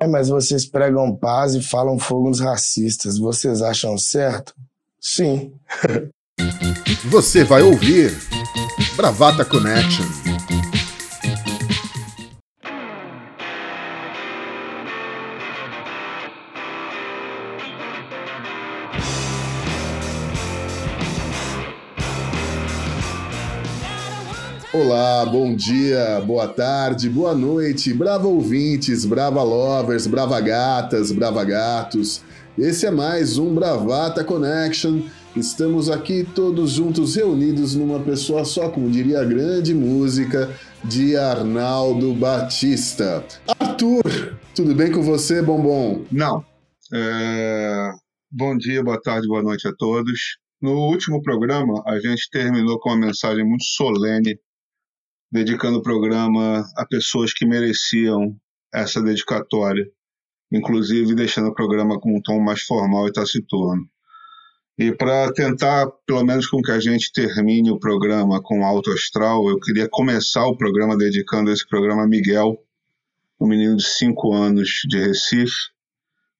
É, mas vocês pregam paz e falam fogo nos racistas. Vocês acham certo? Sim. Você vai ouvir Bravata Connection. Olá, bom dia, boa tarde, boa noite, brava ouvintes, brava lovers, brava gatas, brava gatos. Esse é mais um Bravata Connection. Estamos aqui todos juntos reunidos numa pessoa só, como diria a grande música de Arnaldo Batista. Arthur, tudo bem com você, bombom? Não. É... Bom dia, boa tarde, boa noite a todos. No último programa, a gente terminou com uma mensagem muito solene dedicando o programa a pessoas que mereciam essa dedicatória, inclusive deixando o programa com um tom mais formal e taciturno. E para tentar, pelo menos, com que a gente termine o programa com alto astral, eu queria começar o programa dedicando esse programa a Miguel, um menino de 5 anos de Recife,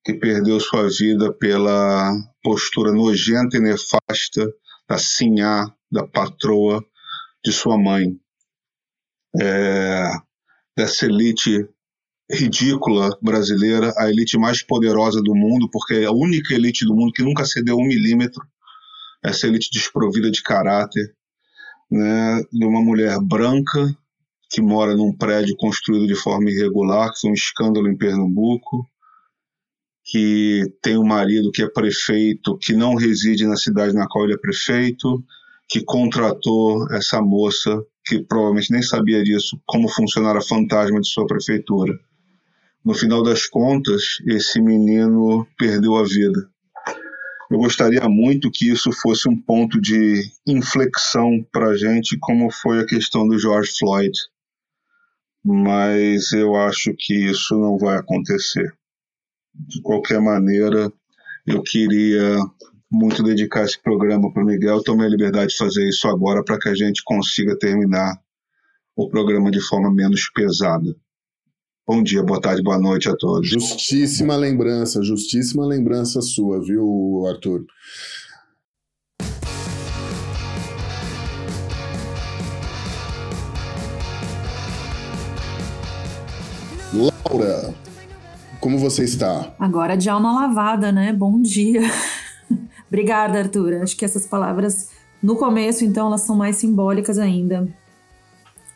que perdeu sua vida pela postura nojenta e nefasta da sinhá, da patroa de sua mãe é, dessa elite ridícula brasileira, a elite mais poderosa do mundo, porque é a única elite do mundo que nunca cedeu um milímetro, essa elite desprovida de caráter, né, de uma mulher branca que mora num prédio construído de forma irregular, que foi um escândalo em Pernambuco, que tem um marido que é prefeito, que não reside na cidade na qual ele é prefeito, que contratou essa moça que provavelmente nem sabia disso, como funcionava a fantasma de sua prefeitura. No final das contas, esse menino perdeu a vida. Eu gostaria muito que isso fosse um ponto de inflexão para a gente, como foi a questão do George Floyd. Mas eu acho que isso não vai acontecer. De qualquer maneira, eu queria muito dedicar esse programa para o Miguel. Tomei a liberdade de fazer isso agora para que a gente consiga terminar o programa de forma menos pesada. Bom dia, boa tarde, boa noite a todos. Justíssima lembrança, justíssima lembrança sua, viu, Arthur? Laura, como você está? Agora de alma lavada, né? Bom dia. Obrigada, Arthur. Acho que essas palavras, no começo, então, elas são mais simbólicas ainda.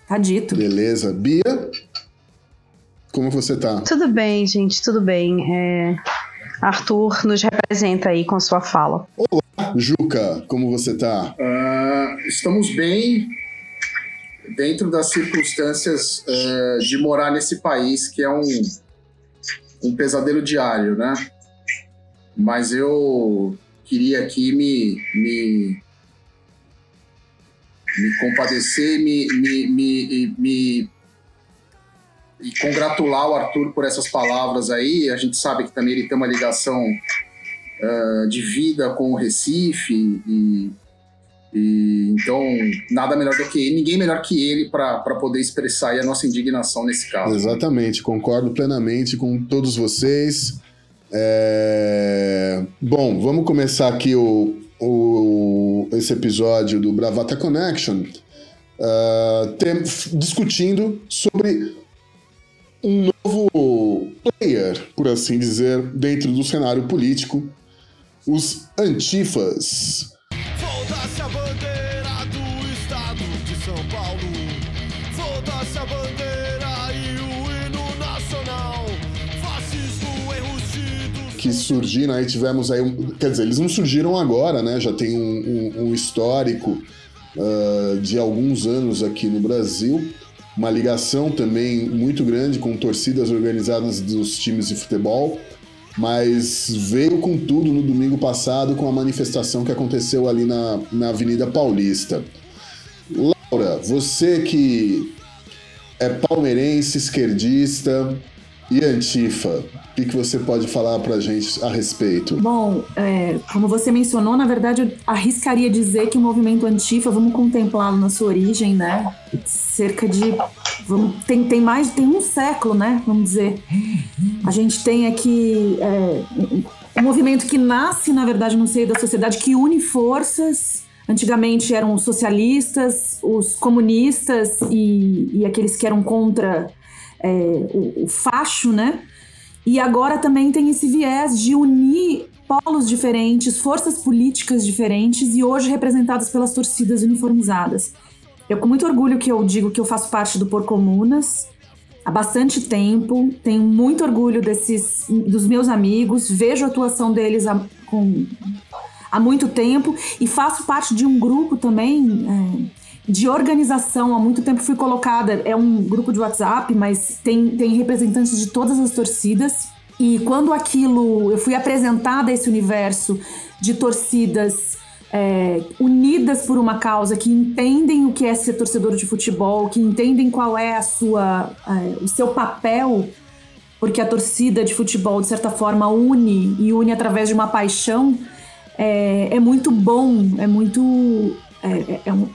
Tá dito. Beleza. Bia, como você tá? Tudo bem, gente, tudo bem. É... Arthur nos representa aí com sua fala. Olá, Juca, como você tá? Uh, estamos bem dentro das circunstâncias uh, de morar nesse país que é um, um pesadelo diário, né? Mas eu queria aqui me, me, me compadecer, me, me, me, me, e congratular o Arthur por essas palavras aí. A gente sabe que também ele tem uma ligação uh, de vida com o Recife e, e, então nada melhor do que ele, ninguém melhor que ele para poder expressar a nossa indignação nesse caso. Exatamente, concordo plenamente com todos vocês. É... Bom, vamos começar aqui o, o, esse episódio do Bravata Connection uh, tem, discutindo sobre um novo player, por assim dizer, dentro do cenário político, os antifas. Que surgiram, aí tivemos aí. Um, quer dizer, eles não surgiram agora, né? Já tem um, um, um histórico uh, de alguns anos aqui no Brasil uma ligação também muito grande com torcidas organizadas dos times de futebol, mas veio com tudo no domingo passado com a manifestação que aconteceu ali na, na Avenida Paulista. Laura, você que é palmeirense, esquerdista e antifa, o que, que você pode falar para a gente a respeito? Bom, é, como você mencionou, na verdade, eu arriscaria dizer que o movimento antifa, vamos contemplá-lo na sua origem, né? Cerca de vamos, tem, tem mais tem um século, né? Vamos dizer. A gente tem aqui é, um movimento que nasce, na verdade, no seio da sociedade, que une forças. Antigamente eram os socialistas, os comunistas e, e aqueles que eram contra é, o, o facho, né? E agora também tem esse viés de unir polos diferentes, forças políticas diferentes e hoje representadas pelas torcidas uniformizadas. É com muito orgulho que eu digo que eu faço parte do Por Comunas há bastante tempo, tenho muito orgulho desses dos meus amigos, vejo a atuação deles há, com, há muito tempo e faço parte de um grupo também é, de organização. Há muito tempo fui colocada, é um grupo de WhatsApp, mas tem, tem representantes de todas as torcidas. E quando aquilo, eu fui apresentada a esse universo de torcidas é, unidas por uma causa, que entendem o que é ser torcedor de futebol, que entendem qual é a sua, é, o seu papel, porque a torcida de futebol, de certa forma, une e une através de uma paixão, é, é muito bom, é muito. É, é, é um,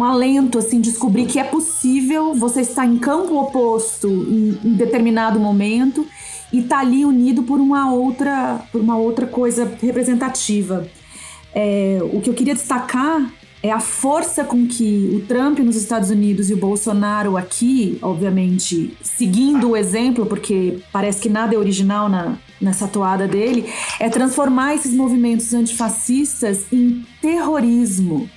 um alento, assim, descobrir que é possível você estar em campo oposto em, em determinado momento e estar tá ali unido por uma outra, por uma outra coisa representativa. É, o que eu queria destacar é a força com que o Trump nos Estados Unidos e o Bolsonaro aqui, obviamente, seguindo o exemplo, porque parece que nada é original na, nessa toada dele, é transformar esses movimentos antifascistas em terrorismo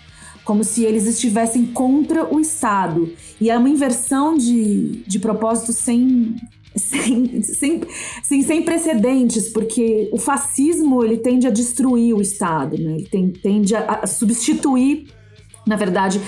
como se eles estivessem contra o Estado. E é uma inversão de, de propósito sem, sem, sem, sem, sem precedentes, porque o fascismo ele tende a destruir o Estado, né? ele tem, tende a, a substituir na verdade,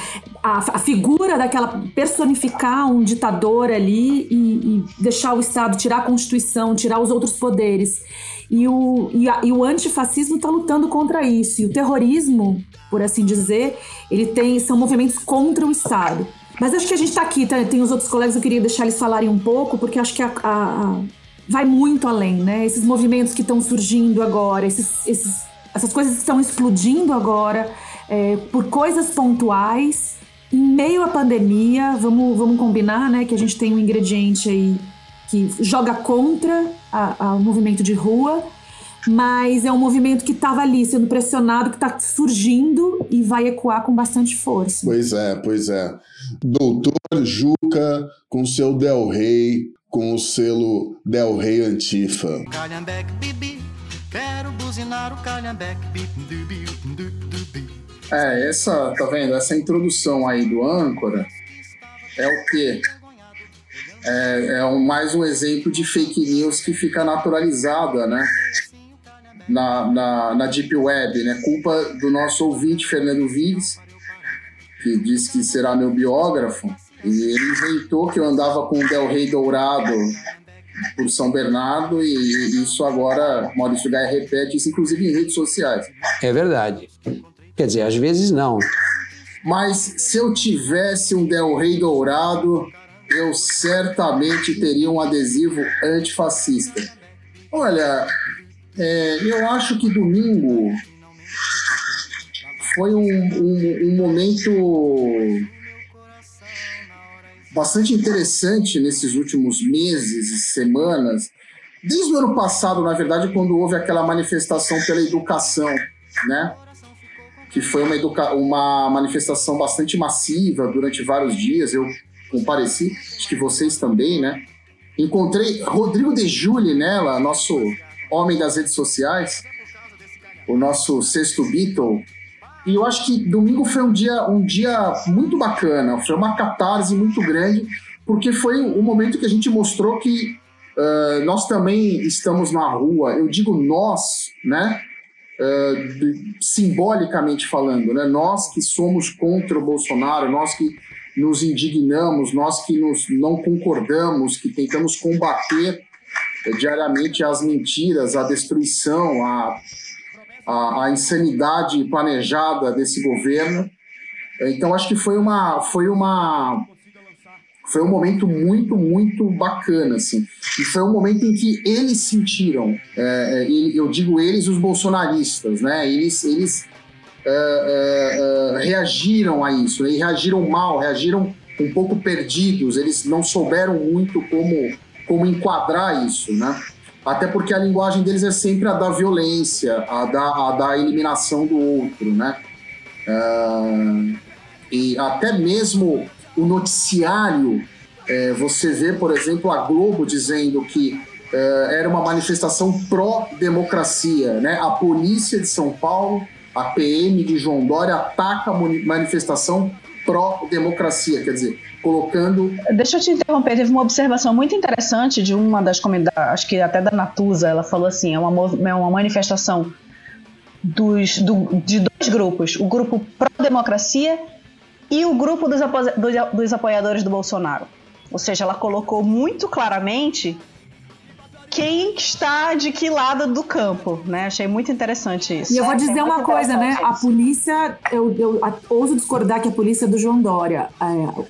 a, a, figura daquela personificar um ditador ali e, e, deixar o Estado tirar a Constituição, tirar os outros poderes. E o, e, a, e o antifascismo está lutando contra isso. E o terrorismo, por assim dizer, ele tem são movimentos contra o Estado. Mas acho que a gente está aqui, tá, tem os outros colegas, eu queria deixar eles falarem um pouco, porque acho que a, a, vai muito além, né? Esses movimentos que estão surgindo agora, esses, esses, essas coisas que estão explodindo agora, é, por coisas pontuais, em meio à pandemia, vamos, vamos combinar, né, que a gente tem um ingrediente aí que joga contra o movimento de rua, mas é um movimento que estava ali sendo pressionado, que está surgindo e vai ecoar com bastante força. Pois é, pois é. Doutor Juca com seu Del Rey, com o selo Del Rey Antifa. Calhambeque, bibi, quero buzinar o calhambeque, É, essa, tá vendo? Essa introdução aí do âncora é o quê? É, é um, mais um exemplo de fake news que fica naturalizada, né? Na, na, na Deep Web, né? Culpa do nosso ouvinte, Fernando Vives, que disse que será meu biógrafo, e ele inventou que eu andava com o Del Rey Dourado por São Bernardo, e isso agora Maurício Gaia repete isso, inclusive em redes sociais. É verdade. Quer dizer, às vezes não. Mas se eu tivesse um Del Rey Dourado, eu certamente teria um adesivo antifascista. Olha, é, eu acho que domingo foi um, um, um, momento bastante interessante nesses últimos meses e semanas. Desde o ano passado, na verdade, quando houve aquela manifestação pela educação, né? Que foi uma, uma manifestação bastante massiva durante vários dias. Eu compareci, acho que vocês também, né? Encontrei Rodrigo De Juli nela, nosso homem das redes sociais, o nosso sexto Beatle. E eu acho que domingo foi um dia, um dia muito bacana, foi uma catarse muito grande, porque foi o momento que a gente mostrou que uh, nós também estamos na rua. Eu digo nós, né? Uh, simbolicamente falando, né? Nós que somos contra o Bolsonaro, nós que nos indignamos, nós que nos, não concordamos, que tentamos combater eh, diariamente as mentiras, a destruição, a, a, a, insanidade planejada desse governo. Então acho que foi uma foi uma foi um momento muito muito bacana assim e foi um momento em que eles sentiram é, eu digo eles os bolsonaristas né eles eles uh, uh, reagiram a isso, e reagiram mal, reagiram um pouco perdidos, eles não souberam muito como, como enquadrar isso, né? Até porque a linguagem deles é sempre a da violência, a da, a da eliminação do outro, né? E até mesmo o noticiário, é, você vê, por exemplo, a Globo dizendo que é, era uma manifestação pró-democracia, né? A polícia de São Paulo, a PM de João Dória ataca a manifestação pró-democracia, quer dizer, colocando. Deixa eu te interromper, teve uma observação muito interessante de uma das comunidades, acho que até da Natuza, ela falou assim: é uma, é uma manifestação dos, do, de dois grupos, o grupo pró-democracia e o grupo dos, apo dos, dos apoiadores do Bolsonaro. Ou seja, ela colocou muito claramente quem está de que lado do campo, né? Achei muito interessante isso. E eu vou dizer uma coisa, né? A polícia, eu, eu, ouso discordar que a polícia é do João Dória. É,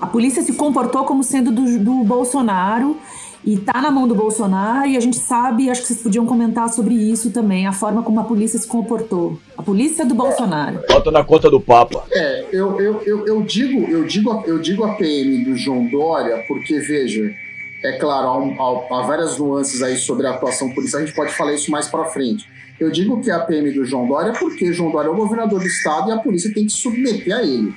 a polícia se comportou como sendo do, do Bolsonaro e tá na mão do Bolsonaro e a gente sabe, acho que vocês podiam comentar sobre isso também, a forma como a polícia se comportou. A polícia do Bolsonaro. Bota na conta do Papa. É, eu, eu, eu, eu, digo, eu, digo, eu digo a PM do João Dória porque, veja, é claro, há, há, várias nuances aí sobre a atuação policial, a gente pode falar isso mais para frente. Eu digo que a PM do João Dória porque João Dória é o governador do estado e a polícia tem que submeter a ele.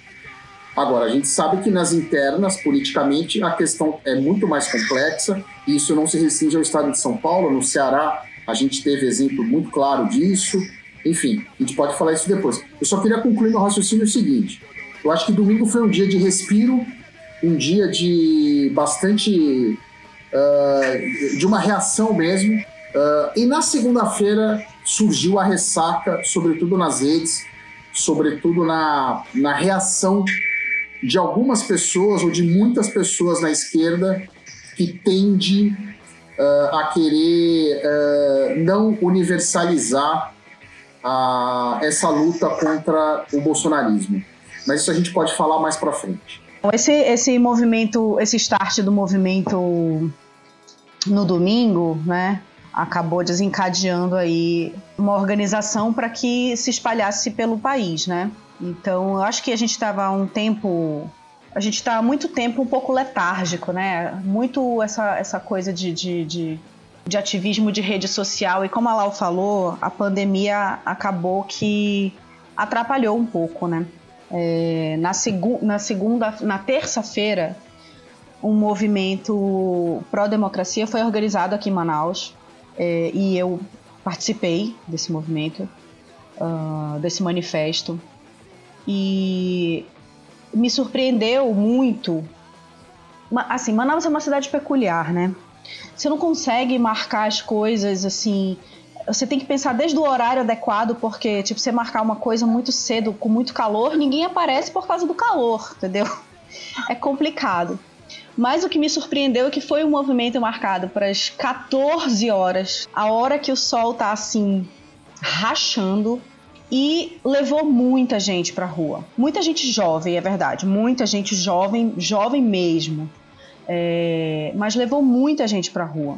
Agora, a gente sabe que nas internas, politicamente, a questão é muito mais complexa e isso não se restringe ao estado de São Paulo. No Ceará, a gente teve exemplo muito claro disso. Enfim, a gente pode falar isso depois. Eu só queria concluir meu raciocínio seguinte: eu acho que domingo foi um dia de respiro, um dia de bastante. Uh, de uma reação mesmo. Uh, e na segunda-feira surgiu a ressaca, sobretudo nas redes, sobretudo na, na reação de algumas pessoas ou de muitas pessoas na esquerda que tende uh, a querer uh, não universalizar uh, essa luta contra o bolsonarismo. Mas isso a gente pode falar mais para frente. Esse, esse movimento, esse start do movimento no domingo, né, acabou desencadeando aí uma organização para que se espalhasse pelo país, né? Então, eu acho que a gente estava um tempo. A gente está há muito tempo um pouco letárgico, né? Muito essa, essa coisa de, de, de, de ativismo de rede social. E como a Lau falou, a pandemia acabou que atrapalhou um pouco, né? É, na, segu na segunda, na terça-feira, um movimento pró-democracia foi organizado aqui em Manaus é, e eu participei desse movimento, uh, desse manifesto. E me surpreendeu muito. Assim, Manaus é uma cidade peculiar, né? Você não consegue marcar as coisas assim. Você tem que pensar desde o horário adequado, porque, tipo, você marcar uma coisa muito cedo, com muito calor, ninguém aparece por causa do calor, entendeu? É complicado. Mas o que me surpreendeu é que foi um movimento marcado para as 14 horas, a hora que o sol tá assim, rachando, e levou muita gente para rua. Muita gente jovem, é verdade, muita gente jovem, jovem mesmo. É, mas levou muita gente para rua.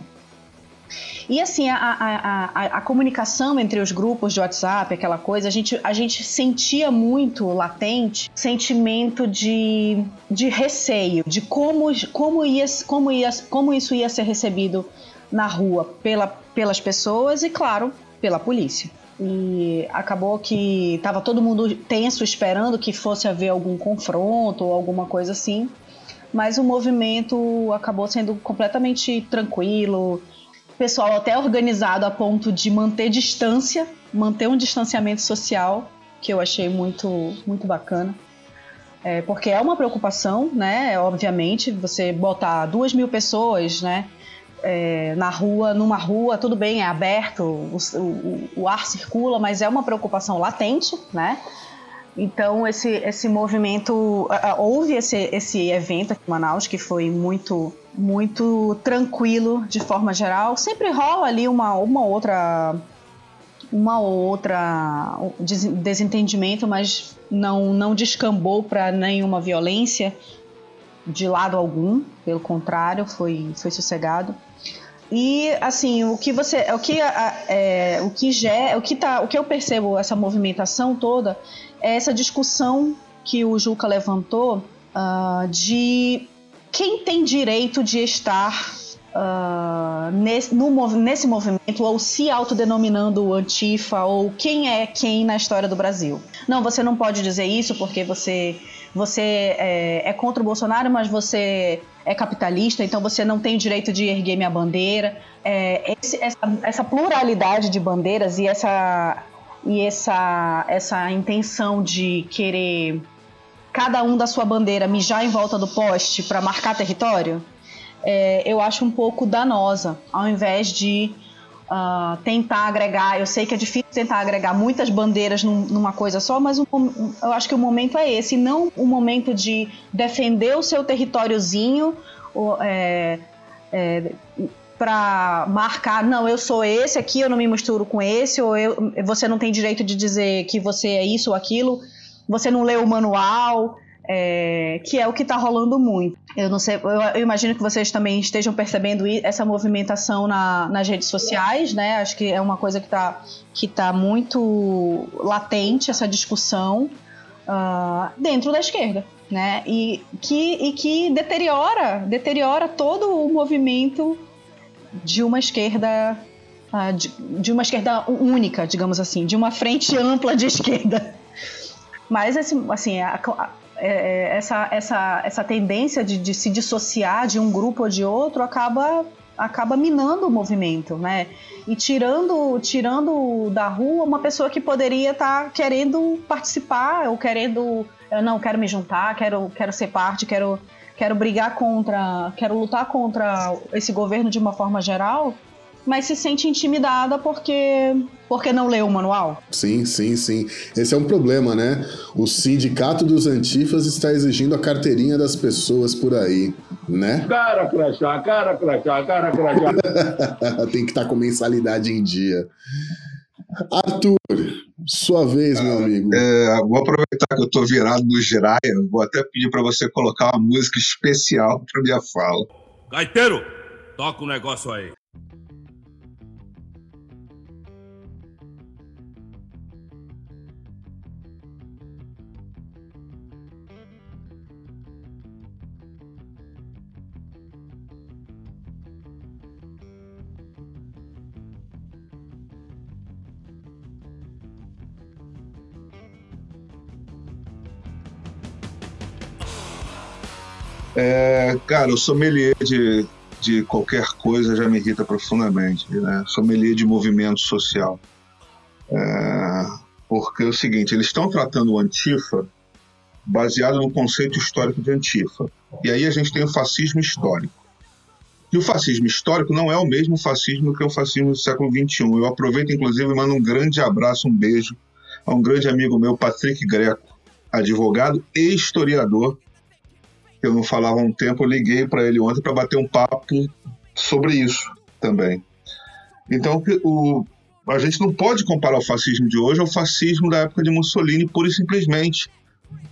E assim, a, a, a, a, comunicação entre os grupos de WhatsApp, aquela coisa, a gente, a gente sentia muito latente sentimento de, de receio, de como, como, ia, como, ia, como isso ia ser recebido na rua pela, pelas pessoas e, claro, pela polícia. E acabou que estava todo mundo tenso esperando que fosse haver algum confronto ou alguma coisa assim, mas o movimento acabou sendo completamente tranquilo, pessoal até organizado a ponto de manter distância, manter um distanciamento social, que eu achei muito muito bacana. É, porque é uma preocupação, né? Obviamente, você botar duas mil pessoas, né? é, na rua, numa rua, tudo bem, é aberto, o, o, o, ar circula, mas é uma preocupação latente, né? Então esse, esse movimento, houve esse, esse evento aqui em Manaus que foi muito muito tranquilo de forma geral. Sempre rola ali uma, uma outra uma outra desentendimento, mas não não descambou para nenhuma violência de lado algum, pelo contrário, foi foi sossegado. E assim, o que você, o que é, o que já, o que tá, o que eu percebo essa movimentação toda é essa discussão que o Juca levantou uh, de quem tem direito de estar uh, nesse, no, nesse movimento ou se autodenominando antifa ou quem é quem na história do Brasil. Não, você não pode dizer isso porque você você é, é, contra o Bolsonaro, mas você é capitalista, então você não tem direito de erguer minha bandeira. É, esse, essa, essa, pluralidade de bandeiras e essa e essa essa intenção de querer cada um da sua bandeira mijar em volta do poste para marcar território é, eu acho um pouco danosa, ao invés de uh, tentar agregar. Eu sei que é difícil tentar agregar muitas bandeiras num, numa coisa só, mas um, eu acho que o momento é esse, não o momento de defender o seu territóriozinho. É, é, para marcar, não, eu sou esse aqui, eu não me misturo com esse, ou eu, você não tem direito de dizer que você é isso ou aquilo, você não leu o manual, é, que é o que está rolando muito. Eu não sei, eu, eu, imagino que vocês também estejam percebendo essa movimentação na, nas redes sociais, né? Acho que é uma coisa que está que tá muito latente essa discussão uh, dentro da esquerda, né? E que, e que deteriora, deteriora todo o movimento de uma esquerda uh, de, uma esquerda única, digamos assim, de uma frente ampla de esquerda. Mas assim, assim a, é, é, essa, essa, essa tendência de, de, se dissociar de um grupo ou de outro acaba, acaba minando o movimento, né? E tirando, tirando da rua uma pessoa que poderia estar tá querendo participar ou querendo, não, quero me juntar, quero, quero ser parte, quero, quero brigar contra, quero lutar contra esse governo de uma forma geral mas se sente intimidada porque porque não leu o manual. Sim, sim, sim. Esse é um problema, né? O sindicato dos antifas está exigindo a carteirinha das pessoas por aí, né? Cara crachá, cara crachá, cara crachá. Tem que estar tá com mensalidade em dia. Arthur, sua vez, meu ah, amigo. É, vou aproveitar que eu estou virado no Jiraya, vou até pedir para você colocar uma música especial para minha fala. Gaiteiro, toca o um negócio aí. É, cara, o sommelier de, de qualquer coisa já me irrita profundamente, né? Sommelier de movimento social. É, porque é o seguinte, eles estão tratando o Antifa baseado no conceito histórico de Antifa. E aí a gente tem o fascismo histórico. E o fascismo histórico não é o mesmo fascismo que o fascismo do século XXI. Eu aproveito, inclusive, e mando um grande abraço, um beijo a um grande amigo meu, Patrick Greco, advogado e historiador, eu não falava há um tempo, eu liguei para ele ontem para bater um papo sobre isso também. Então, o, a gente não pode comparar o fascismo de hoje ao fascismo da época de Mussolini, pura e simplesmente,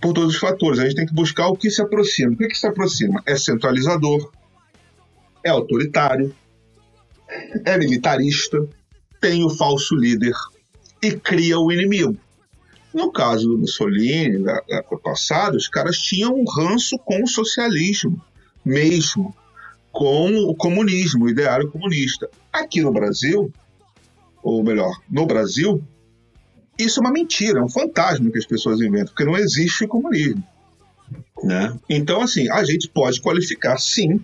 por todos os fatores. A gente tem que buscar o que se aproxima. O que, que se aproxima? É centralizador, é autoritário, é militarista, tem o falso líder e cria o inimigo. No caso do Mussolini, da época passada, os caras tinham um ranço com o socialismo, mesmo, com o comunismo, o ideário comunista. Aqui no Brasil, ou melhor, no Brasil, isso é uma mentira, é um fantasma que as pessoas inventam, porque não existe comunismo. Né? Então, assim, a gente pode qualificar, sim,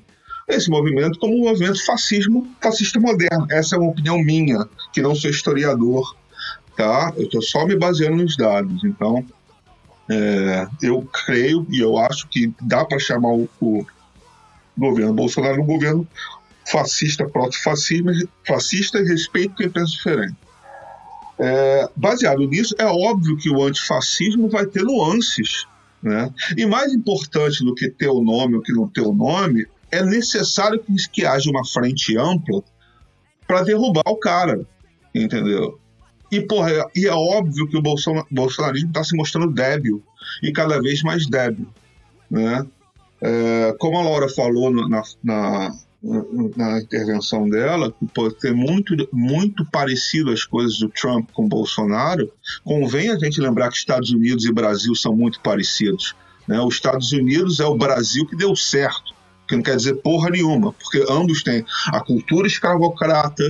esse movimento como um movimento fascismo, fascista moderno. Essa é uma opinião minha, que não sou historiador, tá? Eu estou só me baseando nos dados. Então, é, eu creio e eu acho que dá para chamar o, o, governo Bolsonaro um governo fascista, proto-fascista fascista, e respeito quem pensa diferente. É, baseado nisso, é óbvio que o antifascismo vai ter nuances. Né? E mais importante do que ter o nome ou que não ter o nome, é necessário que, que haja uma frente ampla para derrubar o cara. Entendeu? E, porra, e é óbvio que o bolsonarismo está se mostrando débil e cada vez mais débil. Né? É, como a Laura falou na, na, na intervenção dela, que pode ter muito, muito parecido as coisas do Trump com o Bolsonaro, convém a gente lembrar que Estados Unidos e Brasil são muito parecidos. Né? Os Estados Unidos é o Brasil que deu certo, que não quer dizer porra nenhuma, porque ambos têm a cultura escravocrata,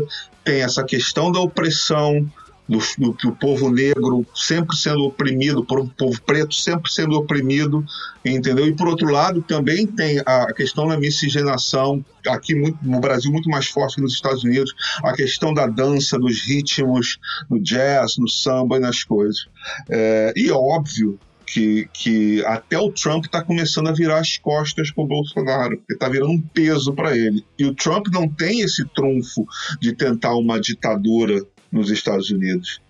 tem essa questão da opressão, do, do, do, povo negro sempre sendo oprimido, o povo preto sempre sendo oprimido, entendeu? E por outro lado também tem a questão da miscigenação, aqui muito, no Brasil muito mais forte que nos Estados Unidos, a questão da dança, dos ritmos, no jazz, no samba e nas coisas. É, e é óbvio que, que até o Trump está começando a virar as costas para o Bolsonaro, porque está virando um peso para ele. E o Trump não tem esse trunfo de tentar uma ditadura nos Estados Unidos,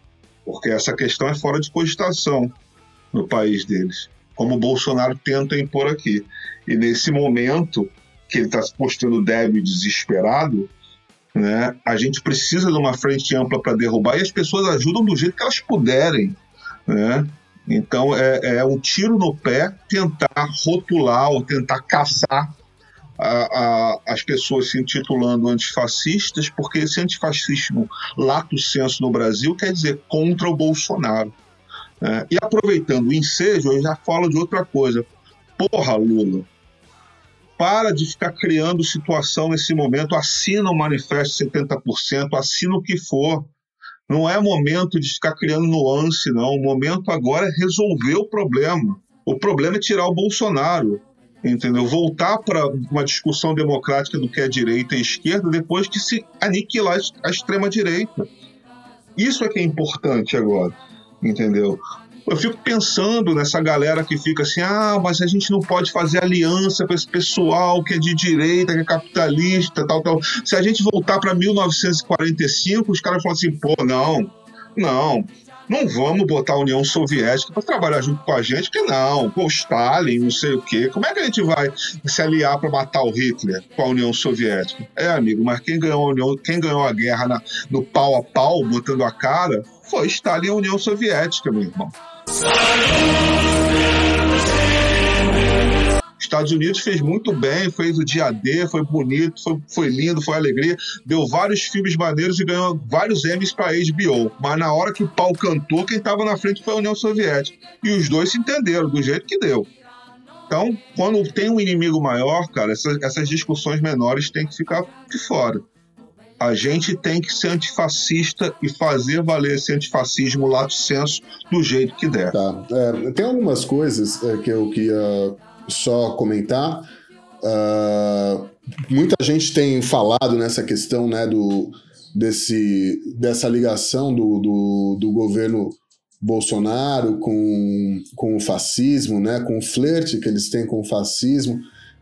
porque essa questão é fora de cogitação no país deles, como o Bolsonaro tenta impor aqui. E nesse momento que ele está se mostrando débil e desesperado, né, a gente precisa de uma frente ampla para derrubar e as pessoas ajudam do jeito que elas puderem. Né? Então é, é um tiro no pé tentar rotular ou tentar caçar a, a, as pessoas se intitulando antifascistas, porque esse antifascismo lato senso no Brasil quer dizer contra o Bolsonaro. Né? E aproveitando o ensejo, eu já falo de outra coisa. Porra, Lula, para de ficar criando situação nesse momento, assina o manifesto 70%, assina o que for. Não é momento de ficar criando nuance, não. O momento agora é resolver o problema. O problema é tirar o Bolsonaro entendeu? Voltar para uma discussão democrática do que é direita e esquerda depois que se aniquilar a extrema direita. Isso é que é importante agora, entendeu? Eu fico pensando nessa galera que fica assim: ah, mas a gente não pode fazer aliança com esse pessoal que é de direita, que é capitalista, tal, tal. Se a gente voltar para 1945, os caras falam assim: pô, não, não, não vamos botar a União Soviética para trabalhar junto com a gente, que não, com o Stalin, não sei o quê. Como é que a gente vai se aliar para matar o Hitler com a União Soviética? É, amigo, mas quem ganhou a, União, quem ganhou a guerra na, no pau a pau, botando a cara, foi Stalin e a União Soviética, meu irmão. Estados Unidos fez muito bem, fez o dia D, foi bonito, foi, foi lindo, foi alegria, deu vários filmes maneiros e ganhou vários Emmys para HBO. Mas na hora que o pau cantou, quem estava na frente foi a União Soviética. E os dois se entenderam do jeito que deu. Então, quando tem um inimigo maior, cara, essas, essas discussões menores têm que ficar de fora. A gente tem que ser antifascista e fazer valer esse antifascismo lato senso do jeito que der. Tá. É, tem algumas coisas é, que eu queria só comentar. Uh, muita gente tem falado nessa questão né, do, desse, dessa ligação do, do, do governo Bolsonaro com, com o fascismo, né, com o flerte que eles têm com o fascismo,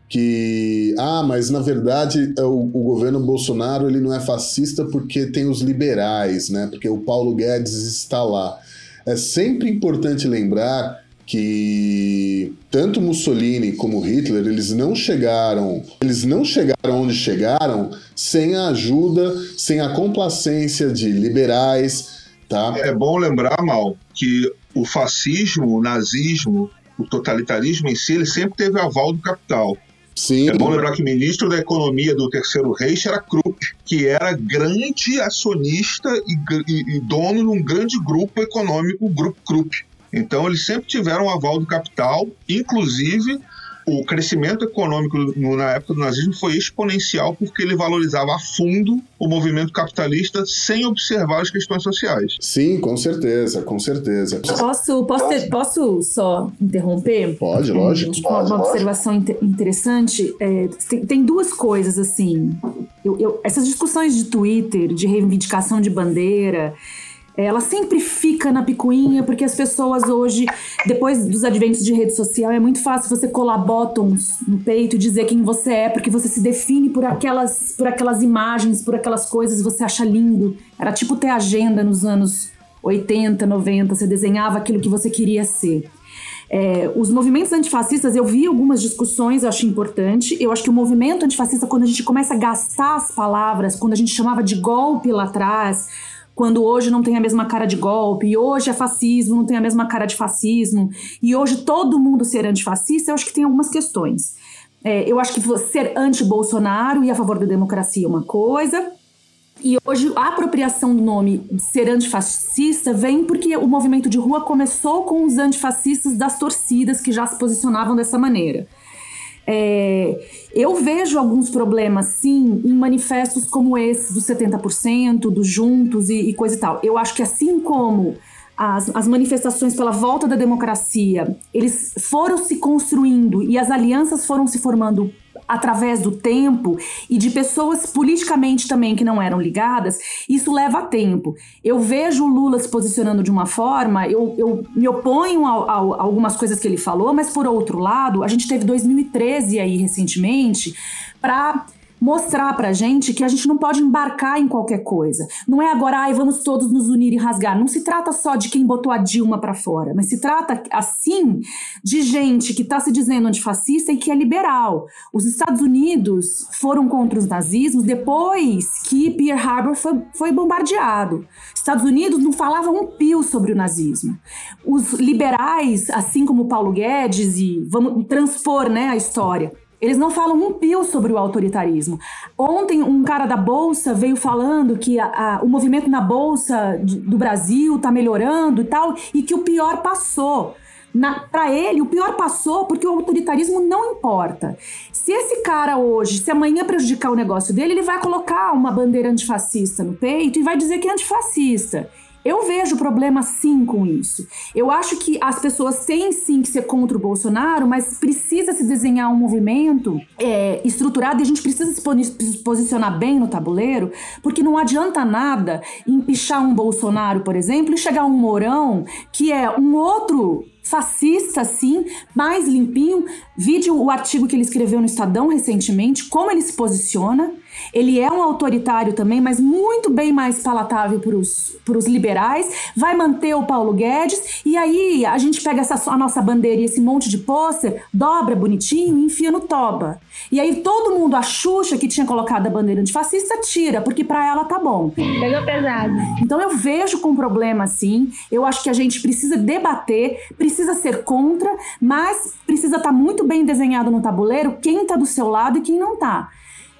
que ah, mas na verdade é o, o, governo Bolsonaro ele não é fascista porque tem os liberais, né? Porque o Paulo Guedes está lá. É sempre importante lembrar que tanto Mussolini como Hitler eles não chegaram eles não chegaram onde chegaram sem a ajuda sem a complacência de liberais tá é bom lembrar mal que o fascismo o nazismo o totalitarismo em si ele sempre teve aval do capital Sim. É bom lembrar que o ministro da Economia do Terceiro Reich era Krupp, que era grande acionista e, e, e dono de um grande grupo econômico, o Grupo Krupp. Então, eles sempre tiveram o aval do capital, inclusive o crescimento econômico no, na época do nazismo foi exponencial porque ele valorizava a fundo o movimento capitalista sem observar as questões sociais. Sim, com certeza, com certeza. Posso, posso, ter, posso só interromper? Pode, lógico. Uma, pode, uma observação inter, interessante. É, tem, tem, duas coisas assim. Eu, eu, essas discussões de Twitter, de reivindicação de bandeira ela sempre fica na picuinha, porque as pessoas hoje, depois dos adventos de rede social, é muito fácil você colar bottoms no peito e dizer quem você é, porque você se define por aquelas, por aquelas imagens, por aquelas coisas, você acha lindo. Era tipo ter agenda nos anos 80, 90, você desenhava aquilo que você queria ser. É, os movimentos antifascistas, eu vi algumas discussões, eu acho importante. Eu acho que o movimento antifascista, quando a gente começa a gastar as palavras, quando a gente chamava de golpe lá atrás, quando hoje não tem a mesma cara de golpe, e hoje é fascismo, não tem a mesma cara de fascismo, e hoje todo mundo ser antifascista, eu acho que tem algumas questões. É, eu acho que ser anti-Bolsonaro e a favor da democracia é uma coisa, E hoje a apropriação do nome ser antifascista vem porque o movimento de rua começou com os antifascistas das torcidas que já se posicionavam dessa maneira. É, eu vejo alguns problemas, sim, em manifestos como esse dos 70%, dos Juntos e, e coisa e tal. Eu acho que assim como as, as, manifestações pela volta da democracia, eles foram se construindo e as alianças foram se formando através do tempo e de pessoas politicamente também que não eram ligadas, isso leva tempo. Eu vejo o Lula se posicionando de uma forma, eu, eu me oponho a, a, algumas coisas que ele falou, mas por outro lado, a gente teve 2013 aí recentemente para mostrar pra gente que a gente não pode embarcar em qualquer coisa. Não é agora, ai, vamos todos nos unir e rasgar. Não se trata só de quem botou a Dilma para fora, mas se trata, assim, de gente que tá se dizendo antifascista e que é liberal. Os Estados Unidos foram contra os nazismos depois que Pearl Harbor foi, foi bombardeado. Estados Unidos não falavam um pio sobre o nazismo. Os liberais, assim como Paulo Guedes, e vamos transpor né, a história, eles não falam um pio sobre o autoritarismo. Ontem, um cara da Bolsa veio falando que a, a, o movimento na Bolsa do Brasil está melhorando e tal, e que o pior passou. Para ele, o pior passou porque o autoritarismo não importa. Se esse cara hoje, se amanhã prejudicar o negócio dele, ele vai colocar uma bandeira antifascista no peito e vai dizer que é antifascista. Eu vejo problema sim com isso. Eu acho que as pessoas têm sim que ser contra o Bolsonaro, mas precisa se desenhar um movimento é, estruturado e a gente precisa se posicionar bem no tabuleiro, porque não adianta nada empichar um Bolsonaro, por exemplo, e chegar um Mourão, que é um outro fascista, sim, mais limpinho. Vide o artigo que ele escreveu no Estadão recentemente, como ele se posiciona. Ele é um autoritário também, mas muito bem mais palatável para os liberais. Vai manter o Paulo Guedes. E aí a gente pega essa, a nossa bandeira e esse monte de pôster, dobra bonitinho e enfia no toba. E aí todo mundo, a Xuxa que tinha colocado a bandeira antifascista, tira, porque para ela tá bom. Pegou pesado. Então eu vejo com problema assim. Eu acho que a gente precisa debater, precisa ser contra, mas precisa estar tá muito bem desenhado no tabuleiro quem tá do seu lado e quem não tá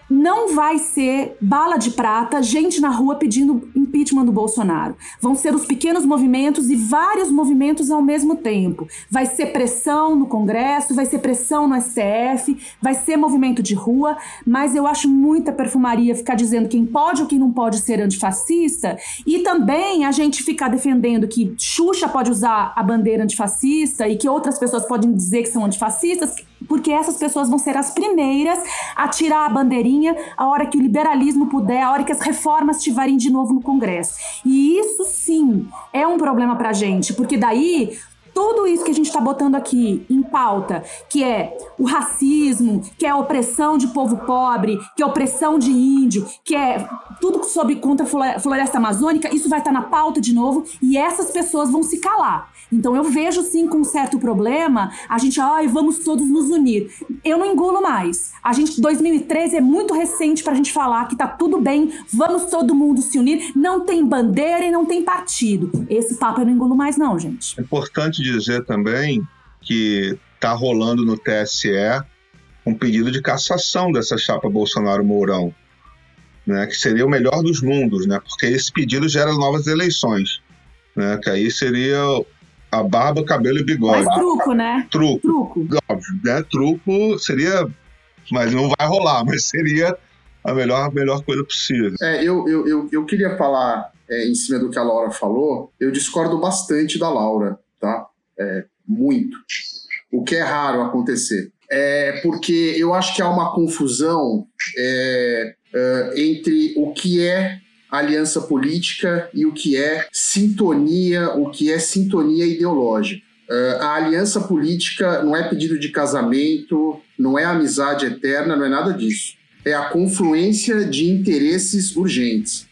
não vai ser bala de prata, gente na rua pedindo impeachment do Bolsonaro. Vão ser os pequenos movimentos e vários movimentos ao mesmo tempo. Vai ser pressão no Congresso, vai ser pressão no STF, vai ser movimento de rua, mas eu acho muita perfumaria ficar dizendo quem pode ou quem não pode ser antifascista e também a gente ficar defendendo que Xuxa pode usar a bandeira antifascista e que outras pessoas podem dizer que são antifascistas, porque essas pessoas vão ser as primeiras a tirar a bandeirinha a hora que o liberalismo puder, a hora que as reformas estiverem de novo no Congresso. E isso sim é um problema pra gente, porque daí tudo isso que a gente está botando aqui em pauta, que é o racismo, que é a opressão de povo pobre, que é a opressão de índio, que é tudo sobre contra a floresta amazônica, isso vai estar tá na pauta de novo e essas pessoas vão se calar. Então eu vejo sim com um certo problema a gente, ai, vamos todos nos unir. Eu não engulo mais. A gente, 2013 é muito recente para a gente falar que tá tudo bem, vamos todo mundo se unir, não tem bandeira e não tem partido. Esse papo eu não engulo mais, não, gente. É importante dizer também que tá rolando no TSE um pedido de cassação dessa chapa Bolsonaro-Mourão, né, que seria o melhor dos mundos, né, porque esse pedido gera novas eleições, né, que aí seria a barba, cabelo e bigode. Mas truco, né? Truco. Truco. Óbvio, né? Truco seria. Mas não vai rolar, mas seria a melhor, a melhor coisa possível. É, eu, eu, eu, eu queria falar é, em cima do que a Laura falou. Eu discordo bastante da Laura, tá? É, muito. O que é raro acontecer. É porque eu acho que há uma confusão é, é, entre o que é aliança política e o que é sintonia, o que é sintonia ideológica. Uh, a aliança política não é pedido de casamento, não é amizade eterna, não é nada disso. É a confluência de interesses urgentes.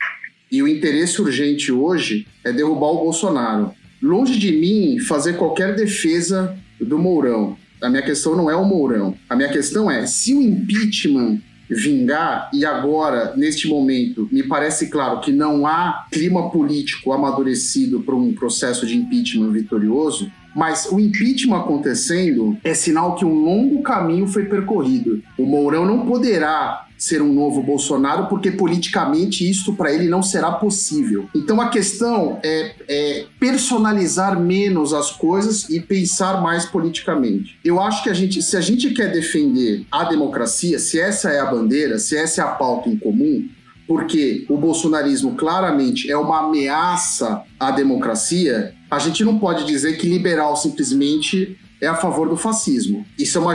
E o interesse urgente hoje é derrubar o Bolsonaro. Longe de mim fazer qualquer defesa do Mourão. A minha questão não é o Mourão. A minha questão é: se o impeachment vingar, e agora, neste momento, me parece claro que não há clima político amadurecido para um processo de impeachment vitorioso, mas o impeachment acontecendo é sinal que um longo caminho foi percorrido. O Mourão não poderá ser um novo Bolsonaro, porque politicamente isto para ele não será possível. Então a questão é, é, personalizar menos as coisas e pensar mais politicamente. Eu acho que a gente, se a gente quer defender a democracia, se essa é a bandeira, se essa é a pauta em comum, porque o bolsonarismo claramente é uma ameaça à democracia, a gente não pode dizer que liberal simplesmente é a favor do fascismo. Isso é uma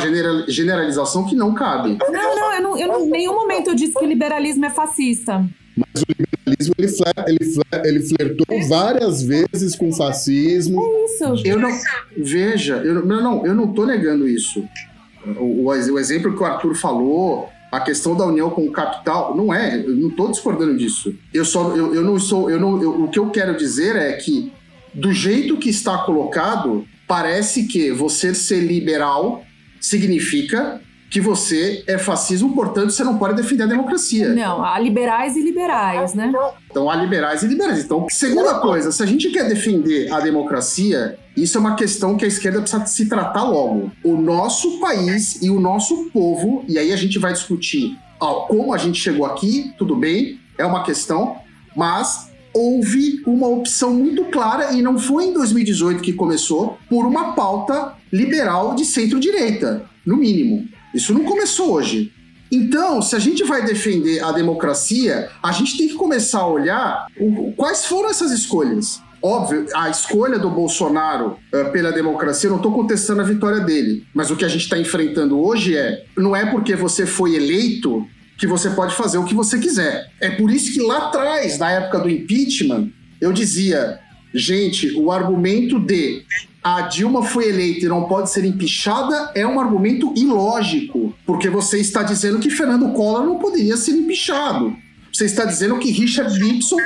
generalização que não cabe. Não, não, eu não, eu em nenhum momento eu disse que o liberalismo é fascista. Mas o liberalismo ele, fler, ele, fler, ele flertou várias vezes com o fascismo. É isso. Eu não, veja, eu, não, não, eu não tô negando isso. O, o, exemplo que o Arthur falou, a questão da união com o capital, não é, eu não estou discordando disso. Eu só, eu, eu não sou, eu não, eu, o que eu quero dizer é que do jeito que está colocado, parece que você ser liberal significa que você é fascismo, portanto você não pode defender a democracia. Não, há liberais e liberais, né? Então há liberais e liberais. Então, segunda coisa, se a gente quer defender a democracia, isso é uma questão que a esquerda precisa se tratar logo. O nosso país e o nosso povo, e aí a gente vai discutir ó, como a gente chegou aqui, tudo bem, é uma questão, mas houve uma opção muito clara, e não foi em 2018 que começou, por uma pauta liberal de centro-direita, no mínimo. Isso não começou hoje. Então, se a gente vai defender a democracia, a gente tem que começar a olhar quais foram essas escolhas. Óbvio, a escolha do Bolsonaro uh, pela democracia, eu não estou contestando a vitória dele, mas o que a gente está enfrentando hoje é: não é porque você foi eleito que você pode fazer o que você quiser. É por isso que lá atrás, na época do impeachment, eu dizia, gente, o argumento de a Dilma foi eleita e não pode ser empichada é um argumento ilógico, porque você está dizendo que Fernando Collor não poderia ser empichado. Você está dizendo que Richard Nixon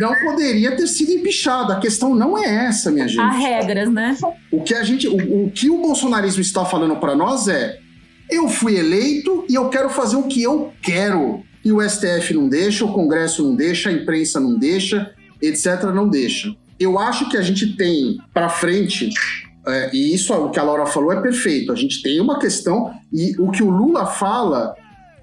não poderia ter sido empichado. A questão não é essa, minha gente. Há regras, né? O que a gente, o, o que o bolsonarismo está falando para nós é eu fui eleito e eu quero fazer o que eu quero. E o STF não deixa, o Congresso não deixa, a imprensa não deixa, etc. não deixa. Eu acho que a gente tem para frente, é, e isso o que a Laura falou é perfeito. A gente tem uma questão, e o que o Lula fala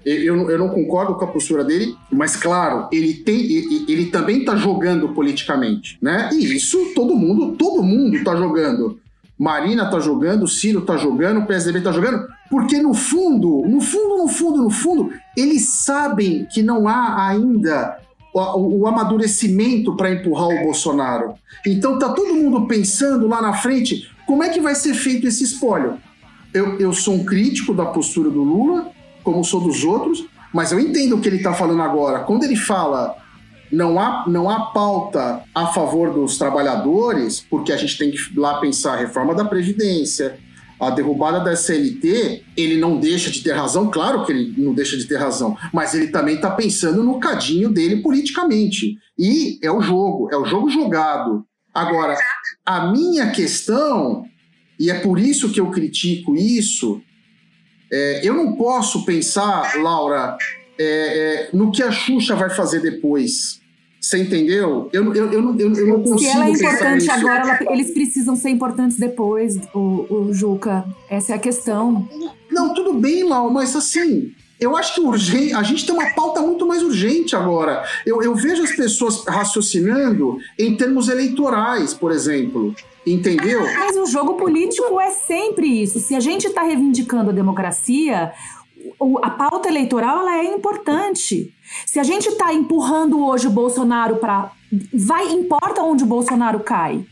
eu, eu, não concordo com a postura dele, mas claro, ele tem, ele, ele também está jogando politicamente, né? E isso todo mundo, todo mundo está jogando. Marina tá jogando, Ciro tá jogando, o PSDB tá jogando, porque no fundo, no fundo, no fundo, no fundo, eles sabem que não há ainda o, o amadurecimento para empurrar o Bolsonaro. Então tá todo mundo pensando lá na frente como é que vai ser feito esse espólio. Eu, eu sou um crítico da postura do Lula, como sou dos outros, mas eu entendo o que ele está falando agora. Quando ele fala não há, não há pauta a favor dos trabalhadores, porque a gente tem que lá pensar a reforma da Previdência, a derrubada da CLT, ele não deixa de ter razão, claro que ele não deixa de ter razão, mas ele também está pensando no cadinho dele politicamente. E é o jogo, é o jogo jogado. Agora, a minha questão, e é por isso que eu critico isso, é, eu não posso pensar, Laura, é, é, no que a Xuxa vai fazer depois. Você entendeu? Eu, eu, eu, eu, eu não consigo. Se ela é importante agora, ela, eles precisam ser importantes depois, o, o Juca. Essa é a questão. Não, tudo bem, Lau, mas assim, eu acho que urgente, a gente tem uma pauta muito mais urgente agora. Eu, eu vejo as pessoas raciocinando em termos eleitorais, por exemplo. Entendeu? Mas o jogo político é sempre isso. Se a gente está reivindicando a democracia, a pauta eleitoral ela é importante. Se a gente está empurrando hoje o Bolsonaro para. Vai, importa onde o Bolsonaro cai.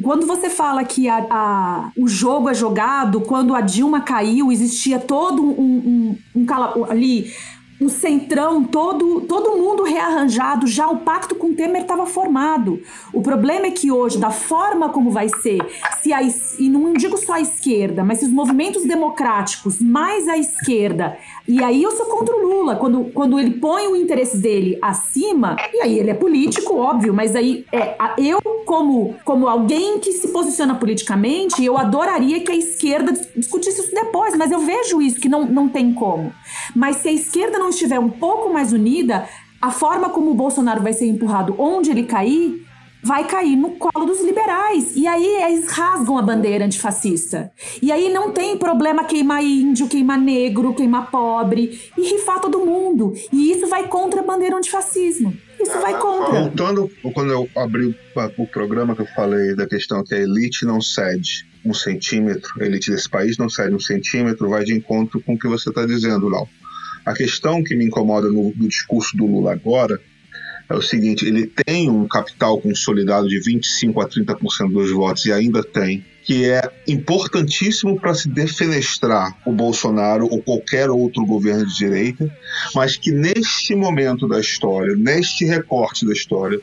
Quando você fala que a, a, o jogo é jogado, quando a Dilma caiu, existia todo um, um, um, um ali o centrão todo, todo mundo rearranjado, já o pacto com Temer estava formado. O problema é que hoje, da forma como vai ser, se a, e não digo só a esquerda, mas se os movimentos democráticos mais a esquerda, e aí eu sou contra o Lula, quando, quando ele põe o interesse dele acima, e aí ele é político, óbvio, mas aí é, eu, como, como alguém que se posiciona politicamente, eu adoraria que a esquerda discutisse isso depois, mas eu vejo isso, que não, não tem como. Mas se a esquerda não estiver um pouco mais unida, a forma como o Bolsonaro vai ser empurrado onde ele cair vai cair no colo dos liberais. E aí eles rasgam a bandeira antifascista. E aí não tem problema queimar índio, queimar negro, queimar pobre e rifar todo mundo. E isso vai contra a bandeira antifascismo. Isso vai contra. Voltando, quando eu abri o programa que eu falei da questão que a elite não cede um centímetro, a elite desse país não cede um centímetro, vai de encontro com o que você está dizendo, Lau. A questão que me incomoda no, no discurso do Lula agora é o seguinte: ele tem um capital consolidado de 25 a 30% dos votos e ainda tem, que é importantíssimo para se defenestrar o Bolsonaro ou qualquer outro governo de direita, mas que neste momento da história, neste recorte da história,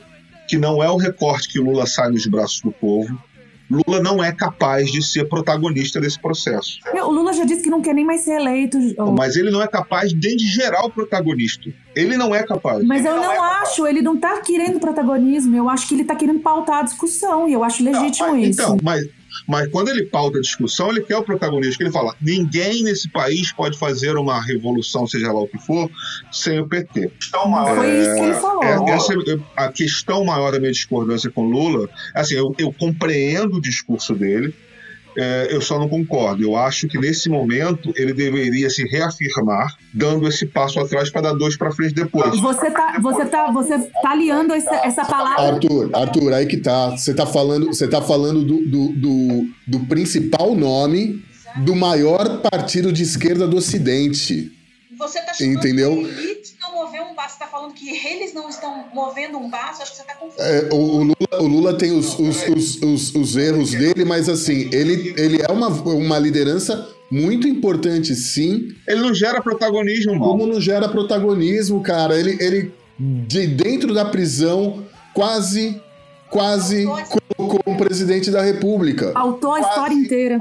que não é o recorte que Lula sai nos braços do povo, Lula não é capaz de ser protagonista desse processo. O Lula já disse que não quer nem mais ser eleito. Mas ele não é capaz nem de gerar o protagonista. Ele não é capaz. Mas eu não, não é acho, ele não tá querendo protagonismo. Eu acho que ele tá querendo pautar a discussão e eu acho legítimo não, mas, isso. Então, mas mas quando ele pauta a discussão, ele quer o protagonista. Ele fala: ninguém nesse país pode fazer uma revolução, seja lá o que for, sem o PT. Maior, Foi isso que ele falou. É, essa, a questão maior da minha discordância com Lula, assim, eu, eu compreendo o discurso dele, é, eu só não concordo. Eu acho que nesse momento ele deveria se reafirmar, dando esse passo atrás para dar dois para frente depois. Você tá, você tá, você tá aliando essa, essa palavra. Arthur, Arthur, aí que tá. Você tá falando, você tá falando do, do, do, do principal nome do maior partido de esquerda do Ocidente. Você tá Entendeu? elite não mover um passo, você tá falando que eles não estão movendo um passo, acho que você tá confuso. É, o, o, Lula, o Lula tem os, os, os, os, os erros dele, mas assim, ele, ele é uma, uma liderança muito importante, sim. Ele não gera protagonismo, mano. Como não gera protagonismo, cara? Ele, ele de dentro da prisão, quase, quase colocou um presidente da República. Faltou a história inteira.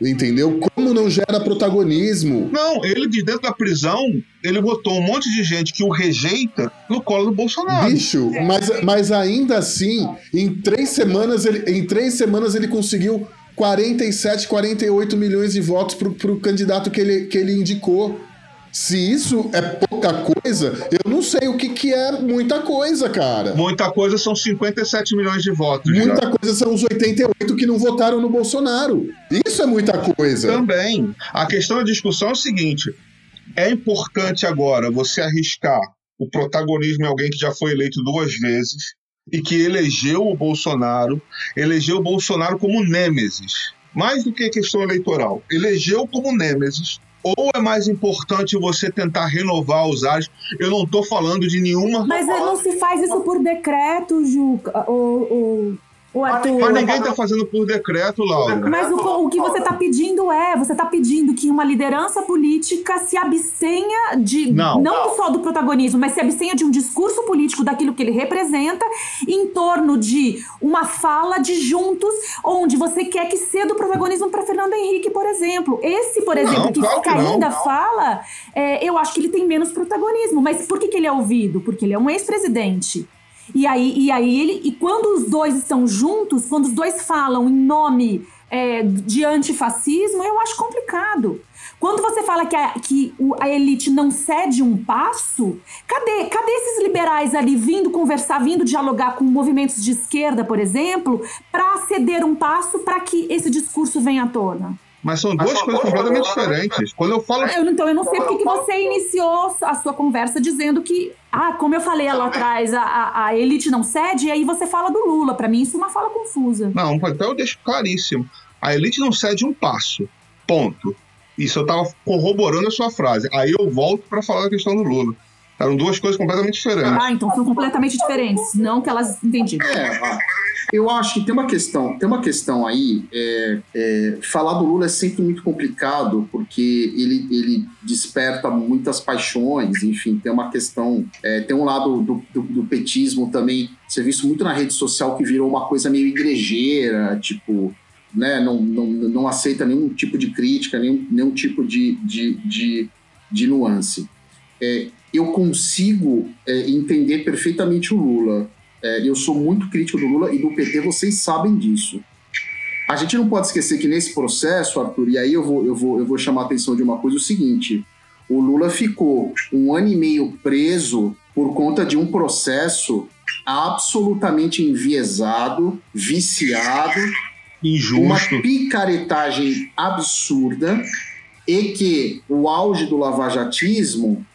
Entendeu? Como não gera protagonismo? Não, ele de dentro da prisão, ele botou um monte de gente que o rejeita no colo do Bolsonaro. Bicho, mas, mas ainda assim, em três semanas ele, em três semanas ele conseguiu 47, 48 milhões de votos pro, pro candidato que ele, que ele indicou. Se isso é pouca coisa, eu não sei o que, que é muita coisa, cara. Muita coisa são 57 milhões de votos. Muita já. coisa são os 88 que não votaram no Bolsonaro. Isso é muita coisa. Também. A questão da discussão é o seguinte: é importante agora você arriscar o protagonismo em alguém que já foi eleito duas vezes e que elegeu o Bolsonaro, elegeu o Bolsonaro como nêmesis. Mais do que questão eleitoral, elegeu como nêmesis ou é mais importante você tentar renovar os ares? Eu não estou falando de nenhuma. Mas não se faz isso por decreto, Juca. O, o, Arthur. Mas ninguém está fazendo por decreto, Laura. Mas o, o que você está pedindo é: você está pedindo que uma liderança política se abstenha de. Não. Não só do protagonismo, mas se abstenha de um discurso político daquilo que ele representa em torno de uma fala de juntos, onde você quer que ceda o protagonismo para Fernando Henrique, por exemplo. Esse, por exemplo, Não, que, claro que ainda não. fala, é, eu acho que ele tem menos protagonismo. Mas por que, que ele é ouvido? Porque ele é um ex-presidente. E aí, e aí ele. E quando os dois estão juntos, quando os dois falam em nome é, de antifascismo, eu acho complicado. Quando você fala que, a, que a elite não cede um passo, cadê, cadê esses liberais ali vindo conversar, vindo dialogar com movimentos de esquerda, por exemplo, para ceder um passo para que esse discurso venha à tona? Mas são duas coisas completamente diferentes. Quando eu falo. Eu, então, eu não sei porque que você iniciou a sua conversa dizendo que, ah, como eu falei lá atrás, a, a, a elite não cede, e aí você fala do Lula. Para mim, isso é uma fala confusa. Não, então eu deixo claríssimo. A elite não cede um passo. Ponto. Isso eu estava corroborando a sua frase. Aí eu volto para falar da questão do Lula. Eram duas coisas completamente diferentes. Ah, então são completamente diferentes. Não que elas entendi. É, ah, eu acho que tem uma questão, tem uma questão aí. é, é, falar do Lula é sempre muito complicado porque ele, ele desperta muitas paixões. Enfim, tem uma questão, é, tem um lado do, do, do petismo também. Você visto muito na rede social que virou uma coisa meio igrejeira, tipo, né, não, não, não aceita nenhum tipo de crítica, nenhum, nenhum tipo de, de, de, de nuance. É, eu consigo é, entender perfeitamente o Lula. É, eu sou muito crítico do Lula e do PT, vocês sabem disso. A gente não pode esquecer que nesse processo, Arthur, e aí eu vou, eu vou, eu vou chamar a atenção de uma coisa: o seguinte. O Lula ficou um ano e meio preso por conta de um processo absolutamente enviesado, viciado, Injusto. uma picaretagem absurda e que o auge do lavajatismo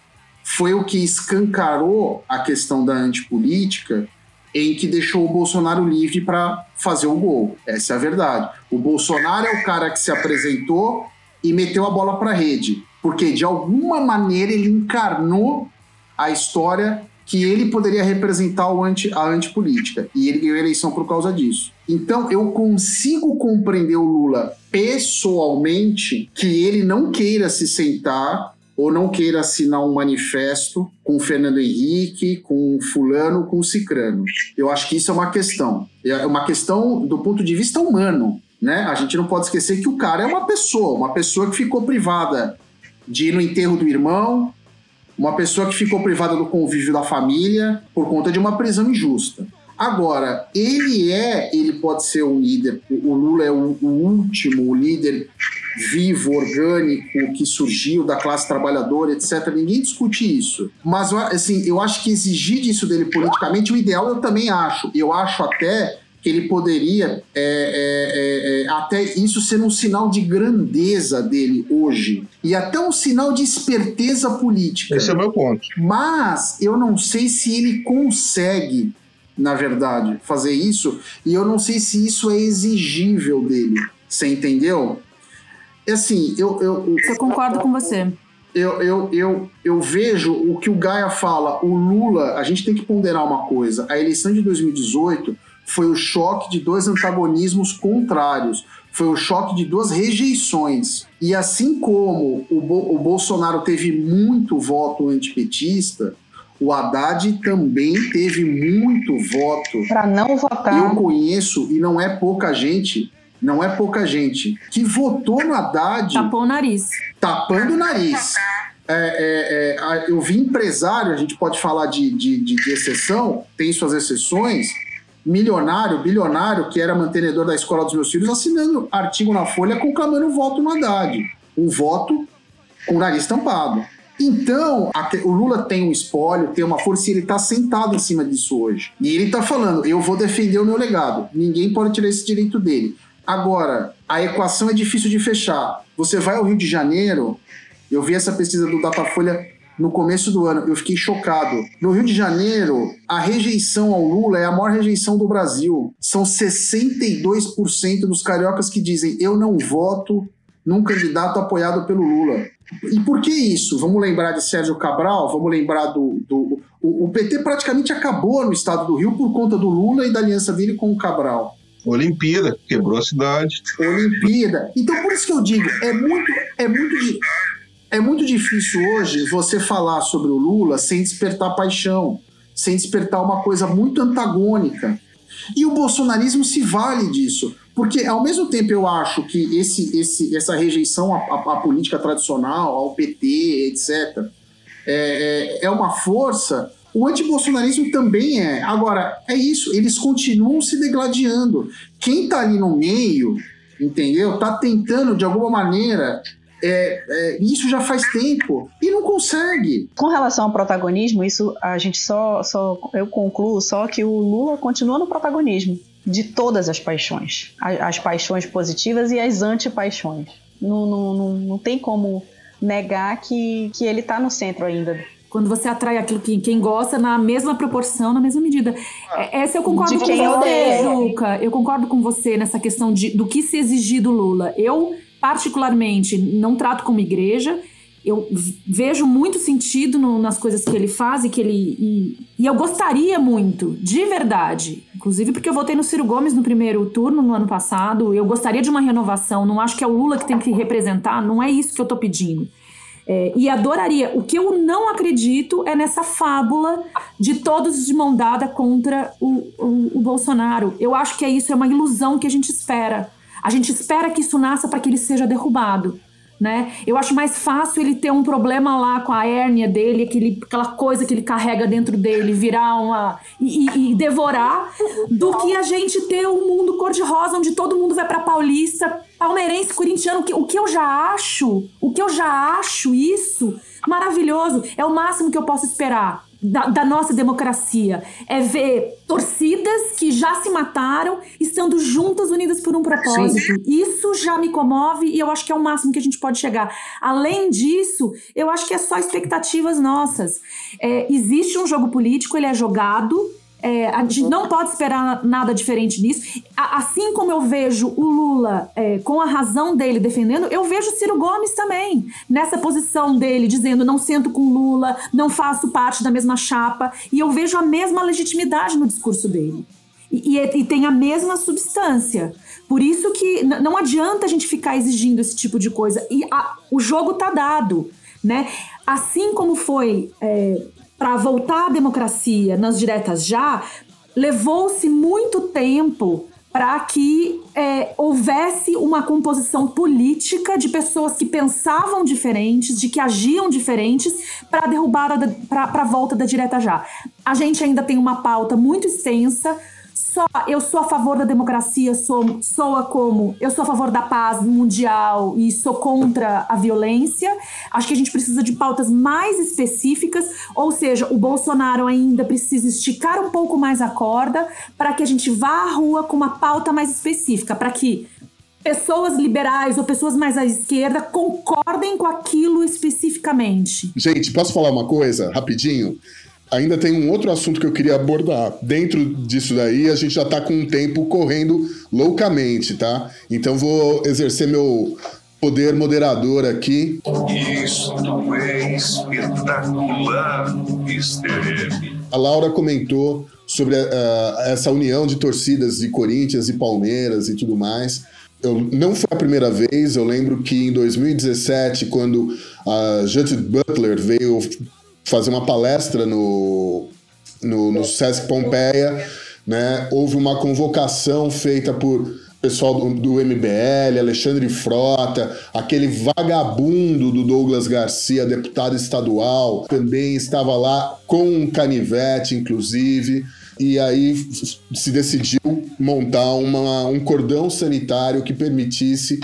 foi o que escancarou a questão da antipolítica em que deixou o Bolsonaro livre para fazer o gol. Essa é a verdade. O Bolsonaro é o cara que se apresentou e meteu a bola para a rede, porque de alguma maneira ele encarnou a história que ele poderia representar o anti, a antipolítica. E ele ganhou a eleição por causa disso. Então eu consigo compreender o Lula pessoalmente que ele não queira se sentar ou não queira assinar um manifesto com Fernando Henrique, com fulano, com cicrano. Eu acho que isso é uma questão. É uma questão do ponto de vista humano. Né? A gente não pode esquecer que o cara é uma pessoa, uma pessoa que ficou privada de ir no enterro do irmão, uma pessoa que ficou privada do convívio da família por conta de uma prisão injusta. Agora, ele é, ele pode ser um líder, o Lula é o, o último líder vivo, orgânico, que surgiu da classe trabalhadora, etc. Ninguém discute isso. Mas, assim, eu acho que exigir disso dele politicamente, o ideal eu também acho. Eu acho até que ele poderia é, é, é, até isso ser um sinal de grandeza dele hoje e até um sinal de esperteza política. Esse é o meu ponto. Mas eu não sei se ele consegue, na verdade, fazer isso e eu não sei se isso é exigível dele. Você entendeu? Assim, eu. eu eu concordo com você. Eu, eu, eu, eu vejo o que o Gaia fala. O Lula, a gente tem que ponderar uma coisa. A eleição de 2018 foi o choque de dois antagonismos contrários. Foi o choque de duas rejeições. E assim como o, Bo o Bolsonaro teve muito voto antipetista, o Haddad também teve muito voto. Para não votar. Eu conheço, e não é pouca gente, não é pouca gente, que votou no Haddad. Tapou o nariz. Tapando o nariz. É, é, é, eu vi empresário, a gente pode falar de, de, de, de exceção, tem suas exceções, milionário, bilionário, que era mantenedor da escola dos meus filhos, assinando artigo na Folha conclamando o voto no Haddad. Um voto com o nariz tampado. Então, o Lula tem um espólio, tem uma força e ele está sentado em cima disso hoje. E ele está falando: eu vou defender o meu legado. Ninguém pode tirar esse direito dele. Agora, a equação é difícil de fechar. Você vai ao Rio de Janeiro, eu vi essa pesquisa do Datafolha no começo do ano, eu fiquei chocado. No Rio de Janeiro, a rejeição ao Lula é a maior rejeição do Brasil. São 62% dos cariocas que dizem eu não voto num candidato apoiado pelo Lula. E por que isso? Vamos lembrar de Sérgio Cabral, vamos lembrar do. do o, o PT praticamente acabou no estado do Rio por conta do Lula e da aliança dele com o Cabral. Olimpíada, quebrou a cidade. Olimpíada. Então, por isso que eu digo, é muito, é muito, é muito difícil hoje você falar sobre o Lula sem despertar paixão, sem despertar uma coisa muito antagônica. E o bolsonarismo se vale disso. Porque, ao mesmo tempo, eu acho que esse, esse, essa rejeição à, à, à política tradicional, ao PT, etc., é, é, é uma força. O antibolsonarismo também é. Agora, é isso, eles continuam se degladiando. Quem está ali no meio, entendeu? Está tentando, de alguma maneira, é, é, isso já faz tempo e não consegue. Com relação ao protagonismo, isso a gente só, só eu concluo só que o Lula continua no protagonismo de todas as paixões, as, as paixões positivas e as antipaixões. Não, não, não, não tem como negar que, que ele está no centro ainda quando você atrai aquilo que quem gosta na mesma proporção, na mesma medida. É, essa eu concordo com você, Juca. Eu concordo com você nessa questão de, do que se exigir do Lula. Eu, particularmente, não trato como igreja. Eu vejo muito sentido no, nas coisas que ele faz e que ele. E, e, eu gostaria muito, de verdade. Inclusive porque eu votei no Ciro Gomes no primeiro turno no ano passado. Eu gostaria de uma renovação. Não acho que é o Lula que tem que representar. Não é isso que eu tô pedindo. É, e adoraria. O que eu não acredito é nessa fábula de todos de mão dada contra o, o, o Bolsonaro. Eu acho que é isso, é uma ilusão que a gente espera. A gente espera que isso nasça para que ele seja derrubado né? Eu acho mais fácil ele ter um problema lá com a hérnia dele, aquele, aquela coisa que ele carrega dentro dele, virar uma. e, e devorar, do que a gente ter um mundo cor-de-rosa onde todo mundo vai pra Paulista, palmeirense, corintiano. Que, o que eu já acho, o que eu já acho isso maravilhoso, é o máximo que eu posso esperar da, da, nossa democracia. É ver torcidas que já se mataram estando juntas, unidas por um propósito. Sim. Isso já me comove e eu acho que é o máximo que a gente pode chegar. Além disso, eu acho que é só expectativas nossas. É, existe um jogo político, ele é jogado é, a gente não pode esperar nada diferente disso. Assim como eu vejo o Lula é, com a razão dele defendendo, eu vejo o Ciro Gomes também nessa posição dele, dizendo não sento com Lula, não faço parte da mesma chapa, e eu vejo a mesma legitimidade no discurso dele. E, e, e tem a mesma substância. Por isso que não adianta a gente ficar exigindo esse tipo de coisa. E a, o jogo tá dado. Né? Assim como foi é, para voltar à democracia nas diretas já, levou-se muito tempo para que é, houvesse uma composição política de pessoas que pensavam diferentes, de que agiam diferentes, para derrubar para a volta da direta já. A gente ainda tem uma pauta muito extensa só eu sou a favor da democracia, sou, soa como eu sou a favor da paz mundial e sou contra a violência. Acho que a gente precisa de pautas mais específicas, ou seja, o Bolsonaro ainda precisa esticar um pouco mais a corda para que a gente vá à rua com uma pauta mais específica, para que pessoas liberais ou pessoas mais à esquerda concordem com aquilo especificamente. Gente, posso falar uma coisa rapidinho? Ainda tem um outro assunto que eu queria abordar. Dentro disso daí, a gente já está com um tempo correndo loucamente, tá? Então vou exercer meu poder moderador aqui. Isso é espetacular, Mr. M. A Laura comentou sobre uh, essa união de torcidas de Corinthians e Palmeiras e tudo mais. Eu, não foi a primeira vez, eu lembro que em 2017, quando a Judith Butler veio fazer uma palestra no, no, no Sesc Pompeia, né? Houve uma convocação feita por pessoal do, do, MBL, Alexandre Frota, aquele vagabundo do Douglas Garcia, deputado estadual, também estava lá com um canivete, inclusive. E aí se decidiu montar uma, um cordão sanitário que permitisse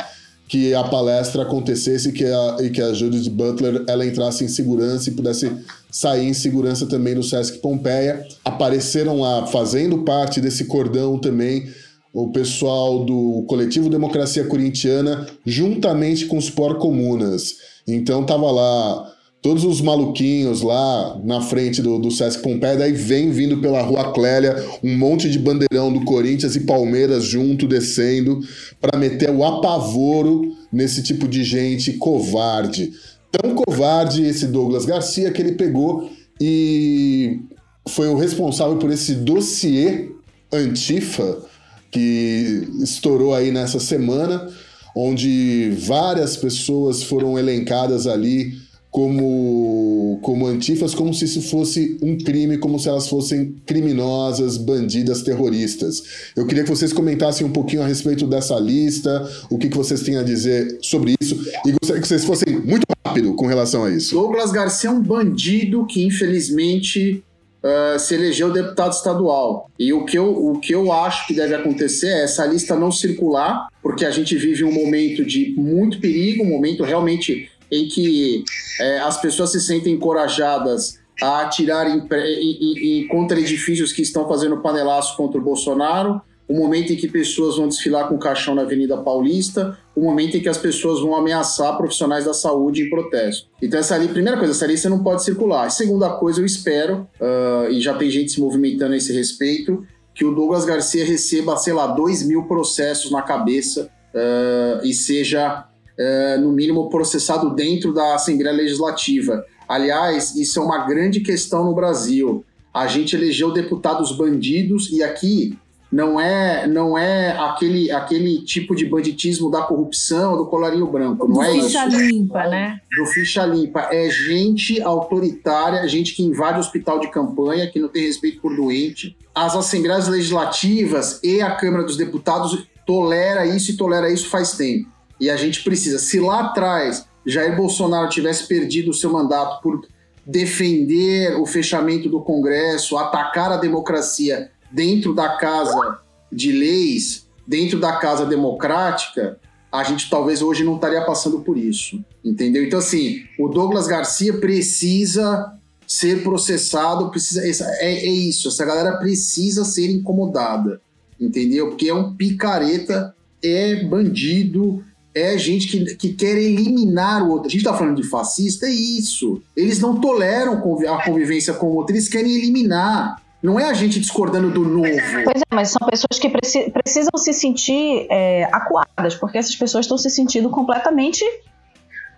que a palestra acontecesse que a, e que a Judith Butler ela entrasse em segurança e pudesse sair em segurança também no Sesc Pompeia. Apareceram lá, fazendo parte desse cordão também, o pessoal do Coletivo Democracia Corintiana, juntamente com os Por Comunas. Então tava lá todos os maluquinhos lá na frente do, do Sesc Pompeia, daí vem vindo pela Rua Clélia um monte de bandeirão do Corinthians e Palmeiras junto descendo para meter o apavoro nesse tipo de gente covarde. Tão covarde esse Douglas Garcia que ele pegou e foi o responsável por esse dossiê Antifa que estourou aí nessa semana, onde várias pessoas foram elencadas ali como, como antifas, como se isso fosse um crime, como se elas fossem criminosas, bandidas, terroristas. Eu queria que vocês comentassem um pouquinho a respeito dessa lista, o que, que vocês têm a dizer sobre isso, e gostaria que vocês fossem muito rápido com relação a isso. Douglas Garcia é um bandido que, infelizmente, Uh, se elegeu deputado estadual. E o que, eu, o que eu acho que deve acontecer é essa lista não circular, porque a gente vive um momento de muito perigo, um momento realmente em que é, as pessoas se sentem encorajadas a atirar em, em, em, contra edifícios que estão fazendo panelaço contra o Bolsonaro, o momento em que pessoas vão desfilar com caixão na Avenida Paulista, o momento em que as pessoas vão ameaçar profissionais da saúde em protesto. Então, essa ali, primeira coisa, essa lista não pode circular. segunda coisa, eu espero, uh, e já tem gente se movimentando a esse respeito, que o Douglas Garcia receba, sei lá, dois mil processos na cabeça uh, e seja é, no mínimo, processado dentro da Assembleia Legislativa. Aliás, isso é uma grande questão no Brasil. A gente elegeu deputados bandidos e aqui não é não é aquele, aquele tipo de banditismo da corrupção, do colarinho branco, não do é ficha isso. limpa, né? Do ficha limpa. É gente autoritária, gente que invade o hospital de campanha, que não tem respeito por doente. As assembleias legislativas e a Câmara dos Deputados tolera isso e tolera isso faz tempo. E a gente precisa, se lá atrás Jair Bolsonaro tivesse perdido o seu mandato por defender o fechamento do Congresso, atacar a democracia dentro da casa de leis, dentro da casa democrática, a gente talvez hoje não estaria passando por isso, entendeu? Então, assim, o Douglas Garcia precisa ser processado, precisa. É, é isso, essa galera precisa ser incomodada, entendeu? Porque é um picareta, é bandido, é gente que, que quer eliminar o outro. A gente tá falando de fascista, é isso. Eles não toleram a convivência com o outro, eles querem eliminar. Não é a gente discordando do novo. Pois é, mas são pessoas que preci precisam se sentir é, acuadas, porque essas pessoas estão se sentindo completamente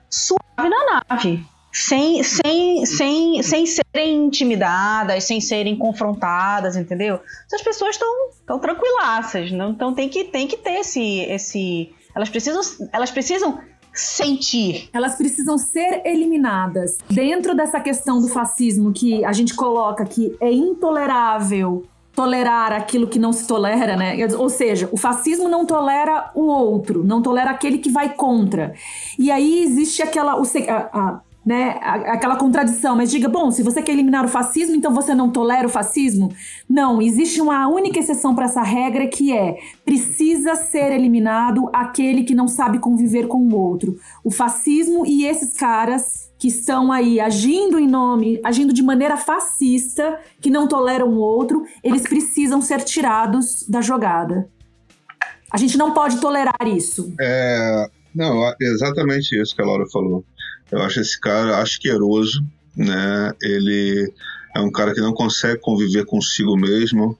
suave na nave. Sem, sem, sem, sem serem intimidadas, sem serem confrontadas, entendeu? Essas pessoas estão tranquilaças, não? então tem que, tem que ter esse, esse. Elas precisam, elas precisam sentir. Elas precisam ser eliminadas. Dentro dessa questão do fascismo que a gente coloca que é intolerável tolerar aquilo que não se tolera, né? Ou seja, o fascismo não tolera o outro, não tolera aquele que vai contra. E aí existe aquela o, a, a, né, aquela contradição, mas diga, bom, se você quer eliminar o fascismo, então você não tolera o fascismo? Não, existe uma única exceção para essa regra que é: precisa ser eliminado aquele que não sabe conviver com o outro. O fascismo e esses caras que estão aí agindo em nome, agindo de maneira fascista, que não toleram o outro, eles precisam ser tirados da jogada. A gente não pode tolerar isso. É, não, exatamente isso que a Laura falou. Eu acho esse cara asqueroso, né? Ele é um cara que não consegue conviver consigo mesmo.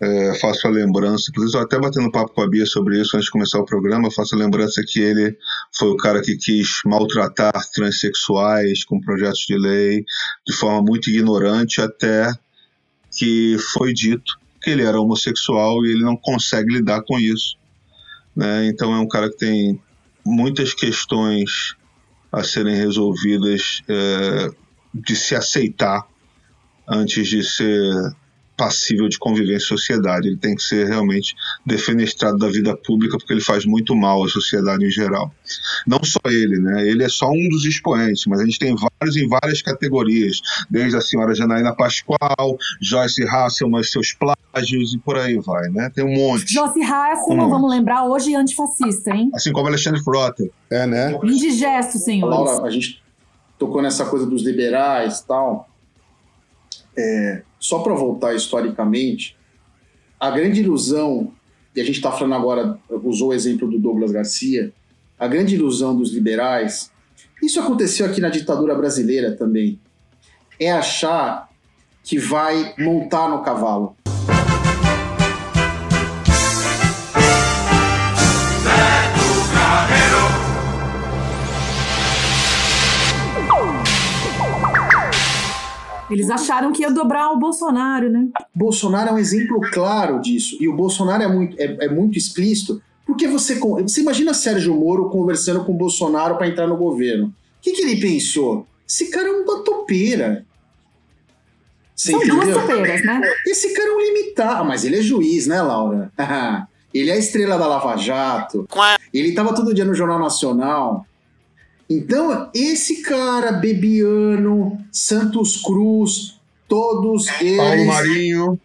É, faço a lembrança, inclusive até batendo papo com a Bia sobre isso antes de começar o programa, faço a lembrança que ele foi o cara que quis maltratar transexuais com projetos de lei de forma muito ignorante, até que foi dito que ele era homossexual e ele não consegue lidar com isso. Né? Então é um cara que tem muitas questões a serem resolvidas é, de se aceitar antes de ser passível de conviver em sociedade. Ele tem que ser realmente defenestrado da vida pública porque ele faz muito mal à sociedade em geral. Não só ele, né? Ele é só um dos expoentes, mas a gente tem vários em várias categorias, desde a senhora Janaína Pascoal, Joyce Hasselman, seus plágios e por aí vai, né? Tem um monte. Joyce Hasselman, vamos lembrar, hoje antifascista, hein? Assim como Alexandre Frota. É, né? Indigesto, senhores. Laura, a gente tocou nessa coisa dos liberais e tal. É, só para voltar historicamente, a grande ilusão, e a gente está falando agora, usou o exemplo do Douglas Garcia, a grande ilusão dos liberais, isso aconteceu aqui na ditadura brasileira também, é achar que vai montar no cavalo. Eles acharam que ia dobrar o Bolsonaro, né? Bolsonaro é um exemplo claro disso. E o Bolsonaro é muito, é, é muito explícito. Porque você, você imagina Sérgio Moro conversando com o Bolsonaro para entrar no governo. O que, que ele pensou? Esse cara é uma topeira. Você São entendeu? duas topeiras, né? Esse cara é um limitado. Ah, mas ele é juiz, né, Laura? ele é a estrela da Lava Jato. Ele estava todo dia no Jornal Nacional. Então, esse cara, Bebiano, Santos Cruz, todos eles. Paulo Marinho.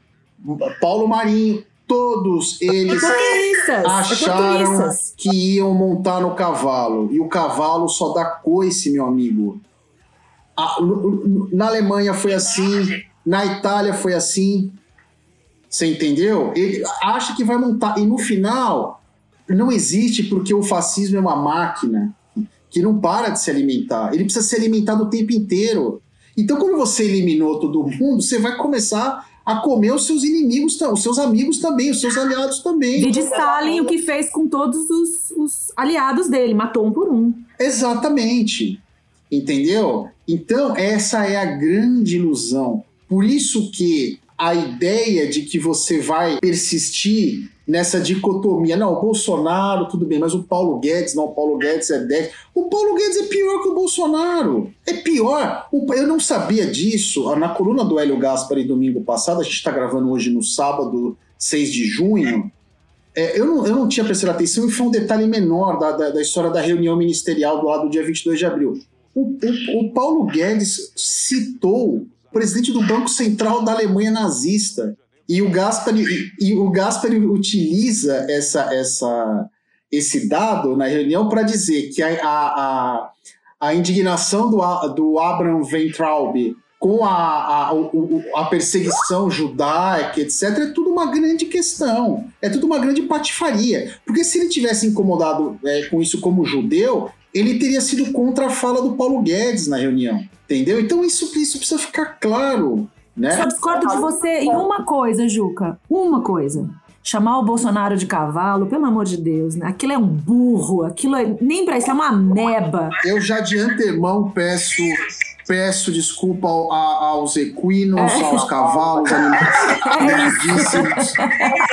Paulo Marinho, todos eles acharam que iam montar no cavalo. E o cavalo só dá coice, meu amigo. na Alemanha foi assim, na Itália foi assim. Você entendeu? Ele acha que vai montar. E no final, não existe porque o fascismo é uma máquina que não para de se alimentar. Ele precisa se alimentar o tempo inteiro. Então, quando você eliminou todo mundo, você vai começar a comer os seus inimigos, os seus amigos também, os seus aliados também. de Stalin o que fez com todos os, os aliados dele, matou um por um. Exatamente. Entendeu? Então, essa é a grande ilusão. Por isso que a ideia de que você vai persistir nessa dicotomia. Não, o Bolsonaro, tudo bem, mas o Paulo Guedes, não, o Paulo Guedes é 10. O Paulo Guedes é pior que o Bolsonaro. É pior. Eu não sabia disso. Na coluna do Hélio Gaspari domingo passado, a gente está gravando hoje no sábado, 6 de junho. É, eu, não, eu não tinha prestado atenção e foi um detalhe menor da, da, da história da reunião ministerial do lado do dia 22 de abril. O, o, o Paulo Guedes citou presidente do Banco Central da Alemanha nazista e o Gaspari, e, o Gaspari utiliza essa, essa, esse dado na reunião para dizer que a, a, a indignação do, do Abraham Weintraub com a, a, o- o- a perseguição judaica, etc., é tudo uma grande questão. É tudo uma grande patifaria. Porque se ele tivesse incomodado é, com isso como judeu, ele teria sido contra a fala do Paulo Guedes na reunião. Entendeu? Então isso, isso precisa ficar claro. Né? Só discordo de você em uma coisa, Juca. Uma coisa. Chamar o Bolsonaro de cavalo, pelo amor de Deus, né? Aquilo é um burro, aquilo é. Nem pra isso, é uma ameba. Eu já de antemão peço, peço desculpa ao- a- aos equinos, aos cavalos, animais lindíssimos.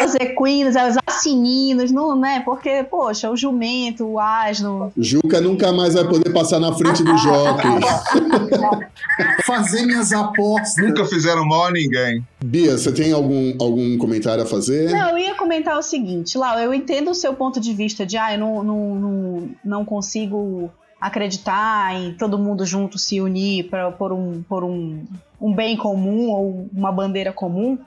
Os equinos, os assininos, não, né? Porque, poxa, o jumento, o asno. Juca nunca mais vai poder passar na frente do jockey. Fazer minhas apostas. Nunca fizeram mal a ninguém. Bia, você tem algum, algum comentário a fazer? Não, eu ia comentar o seguinte, Lau, eu entendo o seu ponto de vista de, ah, eu não, não, não, não consigo acreditar em todo mundo junto se unir para por, um, por um, um bem comum ou uma bandeira comum.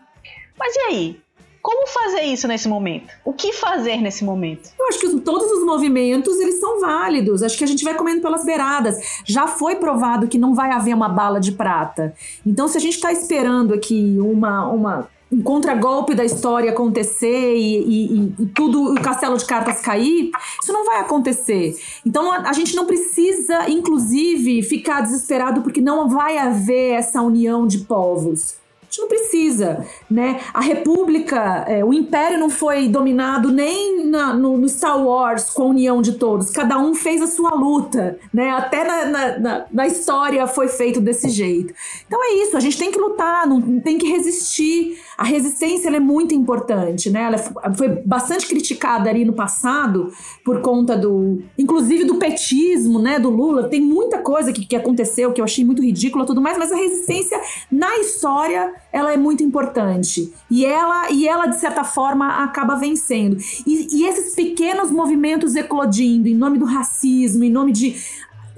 Mas e aí? Como fazer isso nesse momento? O que fazer nesse momento? Eu acho que todos os movimentos, eles são válidos. Acho que a gente vai comendo pelas beiradas. Já foi provado que não vai haver uma bala de prata. Então, se a gente está esperando aqui uma, uma, um contragolpe da história acontecer e, e- e- tudo, o castelo de cartas cair, isso não vai acontecer. Então, a, a gente não precisa, inclusive, ficar desesperado porque não vai haver essa união de povos. A gente não precisa, né? A República, é, o Império não foi dominado nem na- no, no Star Wars com a união de todos. Cada um fez a sua luta, né? Até na, na- na- na história foi feito desse jeito. Então é isso, a gente tem que lutar, não, tem que resistir. A resistência é muito importante, né? Ela foi bastante criticada ali no passado por conta do, inclusive do petismo, né? Do Lula. Tem muita coisa que, que aconteceu que eu achei muito ridícula, tudo mais. Mas a resistência na história ela é muito importante e ela e ela de certa forma acaba vencendo. E, e esses pequenos movimentos eclodindo em nome do racismo, em nome de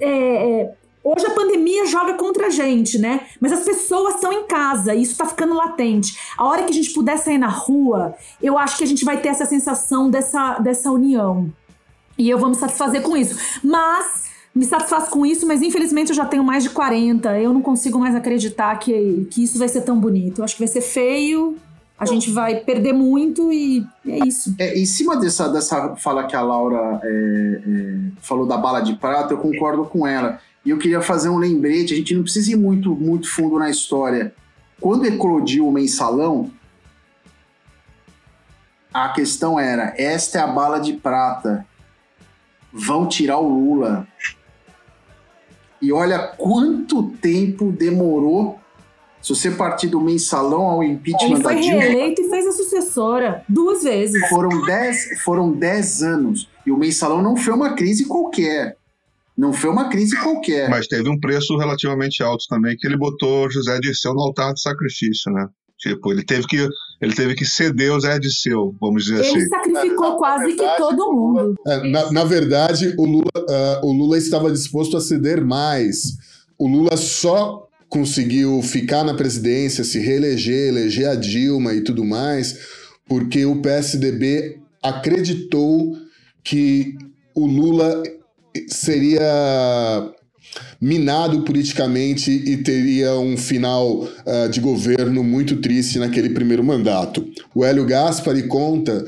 é, é, Hoje a pandemia joga contra a gente, né? Mas as pessoas estão em casa e isso tá ficando latente. A hora que a gente puder sair na rua, eu acho que a gente vai ter essa sensação dessa, dessa união. E eu vou me satisfazer com isso. Mas me satisfaço com isso, mas infelizmente eu já tenho mais de 40. Eu não consigo mais acreditar que, que isso vai ser tão bonito. Eu acho que vai ser feio, a gente vai perder muito e é isso. É, em cima dessa, dessa fala que a Laura é, é, falou da bala de prata, eu concordo com ela. E eu queria fazer um lembrete, a gente não precisa ir muito, muito fundo na história. Quando eclodiu o mensalão, a questão era: esta é a bala de prata. Vão tirar o Lula. E olha quanto tempo demorou. Se você partir do mensalão ao impeachment Ele da foi Dilma. reeleito e fez a sucessora duas vezes. Foram 10 foram dez anos. E o mensalão não foi uma crise qualquer. Não foi uma crise qualquer. Mas teve um preço relativamente alto também, que ele botou José Dirceu no altar de sacrifício, né? Tipo, ele teve que, ele teve que ceder o Zé Dirceu, vamos dizer Ele assim. sacrificou quase que todo mundo. É, na, na verdade, o Lula, ah, o Lula estava disposto a ceder mais. O Lula só conseguiu ficar na presidência, se reeleger, eleger a Dilma e tudo mais, porque o PSDB acreditou que o Lula seria minado politicamente e teria um final ah, de governo muito triste naquele primeiro mandato. O Hélio Gaspari conta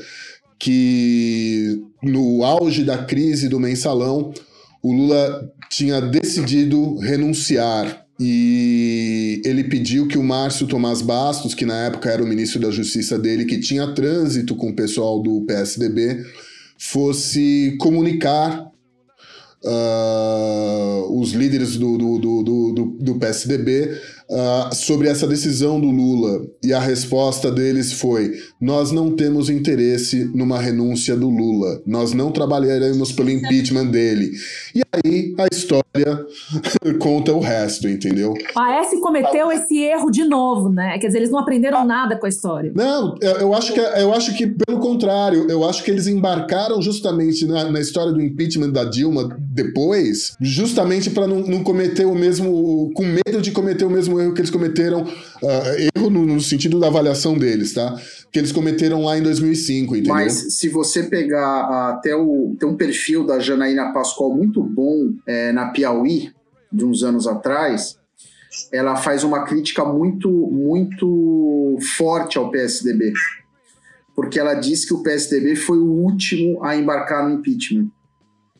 que no auge da crise do mensalão, o Lula tinha decidido renunciar e ele pediu que o Márcio Tomás Bastos, que na época era o ministro da Justiça dele, que tinha trânsito com o pessoal do PSDB, fosse comunicar ah, os líderes do, do, do, do- do PSDB ah, sobre essa decisão do Lula. E a resposta deles foi: nós não temos interesse numa renúncia do Lula, nós não trabalharemos pelo impeachment dele. E aí a história conta o resto, entendeu? A S cometeu esse erro de novo, né? Quer dizer, eles não aprenderam nada com a história. Não, eu, eu acho que, eu acho que, pelo contrário, eu acho que eles embarcaram justamente na, na história do impeachment da Dilma depois, justamente para não, não cometer o mesmo. com medo de cometer o mesmo erro que eles cometeram. ah, erro no, no sentido da avaliação deles, tá? Que eles cometeram lá em 2005, entendeu? Mas se você pegar ah, até o. Tem um perfil da Janaína Pascoal muito bom é, na Piauí, de uns anos atrás, ela faz uma crítica muito, muito forte ao PSDB, porque ela diz que o PSDB foi o último a embarcar no impeachment,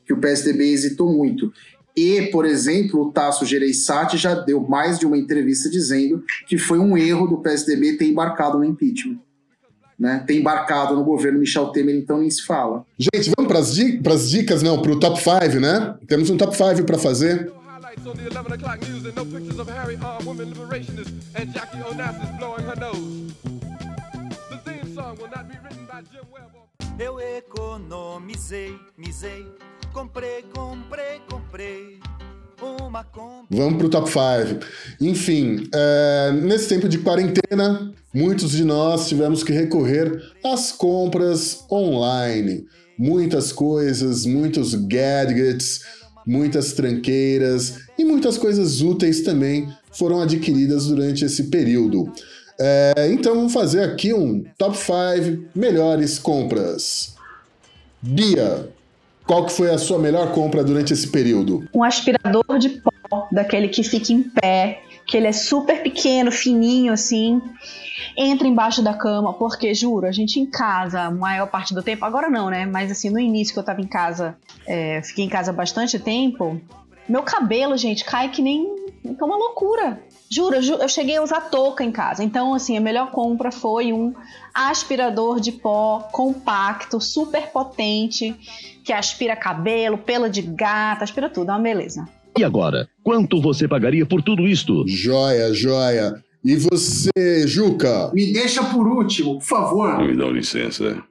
que o PSDB hesitou muito. E, por exemplo, o Tasso Gereissati já deu mais de uma entrevista dizendo que foi um erro do PSDB ter embarcado no impeachment. Né? Ter embarcado no governo Michel Temer, então nem se fala. Gente, vamos para as dicas, dicas, não, para o top 5, né? Temos um top 5 para fazer. On the 11 o'clock news and no pictures of Harry, women liberationists, and Jackie Onassis blowing her nose. The theme song will not be written by Jim Webb. or- Eu economizei, misei, comprei, comprei, comprei uma. Vamos para o top 5. Enfim, é, nesse tempo de quarentena, muitos de nós tivemos que recorrer às compras online. Muitas coisas, muitos gadgets, muitas tranqueiras e muitas coisas úteis também foram adquiridas durante esse período. É, então vamos fazer aqui um top 5 melhores compras. Bia, qual que foi a sua melhor compra durante esse período? Um aspirador de pó, daquele que fica em pé, que ele é super pequeno, fininho assim. Entra embaixo da cama, porque juro, a gente em casa, a maior parte do tempo, agora não, né? Mas assim, no início que eu tava em casa, é, fiquei em casa bastante tempo, meu cabelo, gente, cai que nem. É uma loucura. Juro, eu ju- eu cheguei a usar touca em casa. Então, assim, a melhor compra foi um aspirador de pó compacto, super potente, que aspira cabelo, pelo de gato, aspira tudo, é uma beleza. E agora, quanto você pagaria por tudo isto? Joia, joia. E você, Juca? Me deixa por último, por favor. Me dá licença.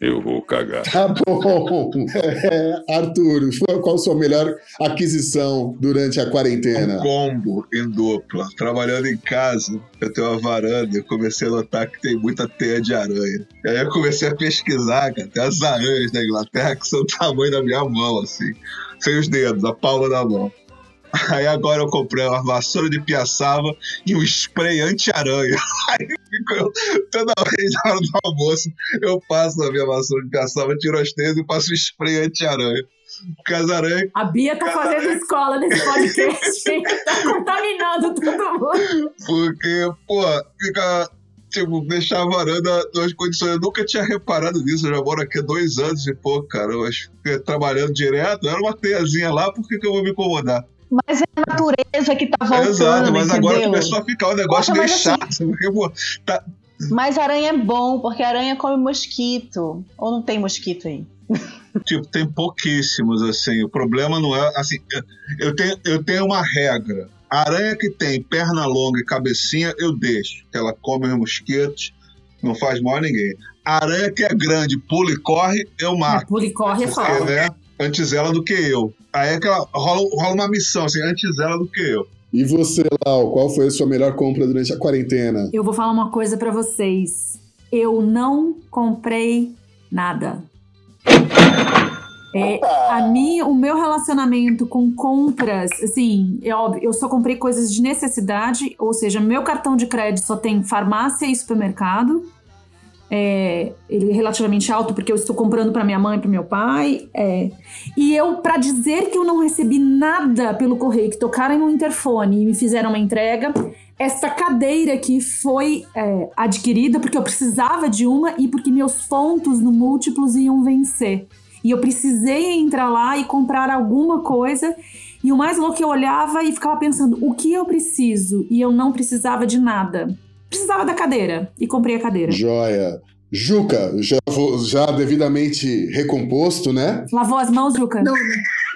Eu vou cagar. Tá bom. É, Arthur, qual a sua melhor aquisição durante a quarentena? Um combo em dupla. Trabalhando em casa, eu tenho uma varanda, eu comecei a notar que tem muita teia de aranha. E aí eu comecei a pesquisar, cara, tem as aranhas da Inglaterra que são do tamanho da minha mão, assim. Sem os dedos, a palma da mão. Aí agora eu comprei uma vassoura de piaçava e um spray anti-aranha. Aí eu, toda vez na hora do almoço, eu passo na minha vassoura de piaçava, tiro as teias e passo o spray anti-aranha. Porque as aranhas A Bia tá fazendo escola nesse podcast, hein? tá contaminando todo mundo. Porque, pô, fica. Tipo, deixar a varanda nas condições. Eu nunca tinha reparado nisso. Eu já moro aqui há dois anos e, pô, cara, eu acho que trabalhando direto, era uma teiazinha lá, por que, que eu vou me incomodar? Mas é a natureza que tá voltando, Exato, mas agora entendeu? começou a ficar um negócio meio mas assim- chato. Porque, pô, tá, Mas aranha é bom, porque aranha come mosquito. Ou não tem mosquito aí? tipo, tem pouquíssimos, assim. O problema não é. Assim, eu- tenho, eu tenho uma regra. A aranha que tem perna longa e cabecinha, eu deixo. Ela come os mosquitos, não faz mal a ninguém. A aranha que é grande, pula e corre, eu mato. Pula e corre é Porque, foda. né? Antes ela do que eu. Aí é que ela, rola, rola uma missão, assim, antes ela do que eu. E você, Lau, qual foi a sua melhor compra durante a quarentena? Eu vou falar uma coisa pra vocês. Eu não comprei nada. É, a mim, o meu relacionamento com compras, assim, é óbvio, eu só comprei coisas de necessidade, ou seja, meu cartão de crédito só tem farmácia e supermercado. É, ele é relativamente alto porque eu estou comprando para minha mãe e para meu pai. é. E eu, para dizer que eu não recebi nada pelo correio, que tocaram no interfone e me fizeram uma entrega, esta cadeira aqui foi é, adquirida porque eu precisava de uma e porque meus pontos no múltiplos iam vencer. E eu precisei entrar lá e comprar alguma coisa. E o mais louco que eu olhava e ficava pensando, o que eu preciso? E eu não precisava de nada. Precisava da cadeira. E comprei a cadeira. Joia. Juca, já, já devidamente recomposto, né? Lavou as mãos, Juca? Não,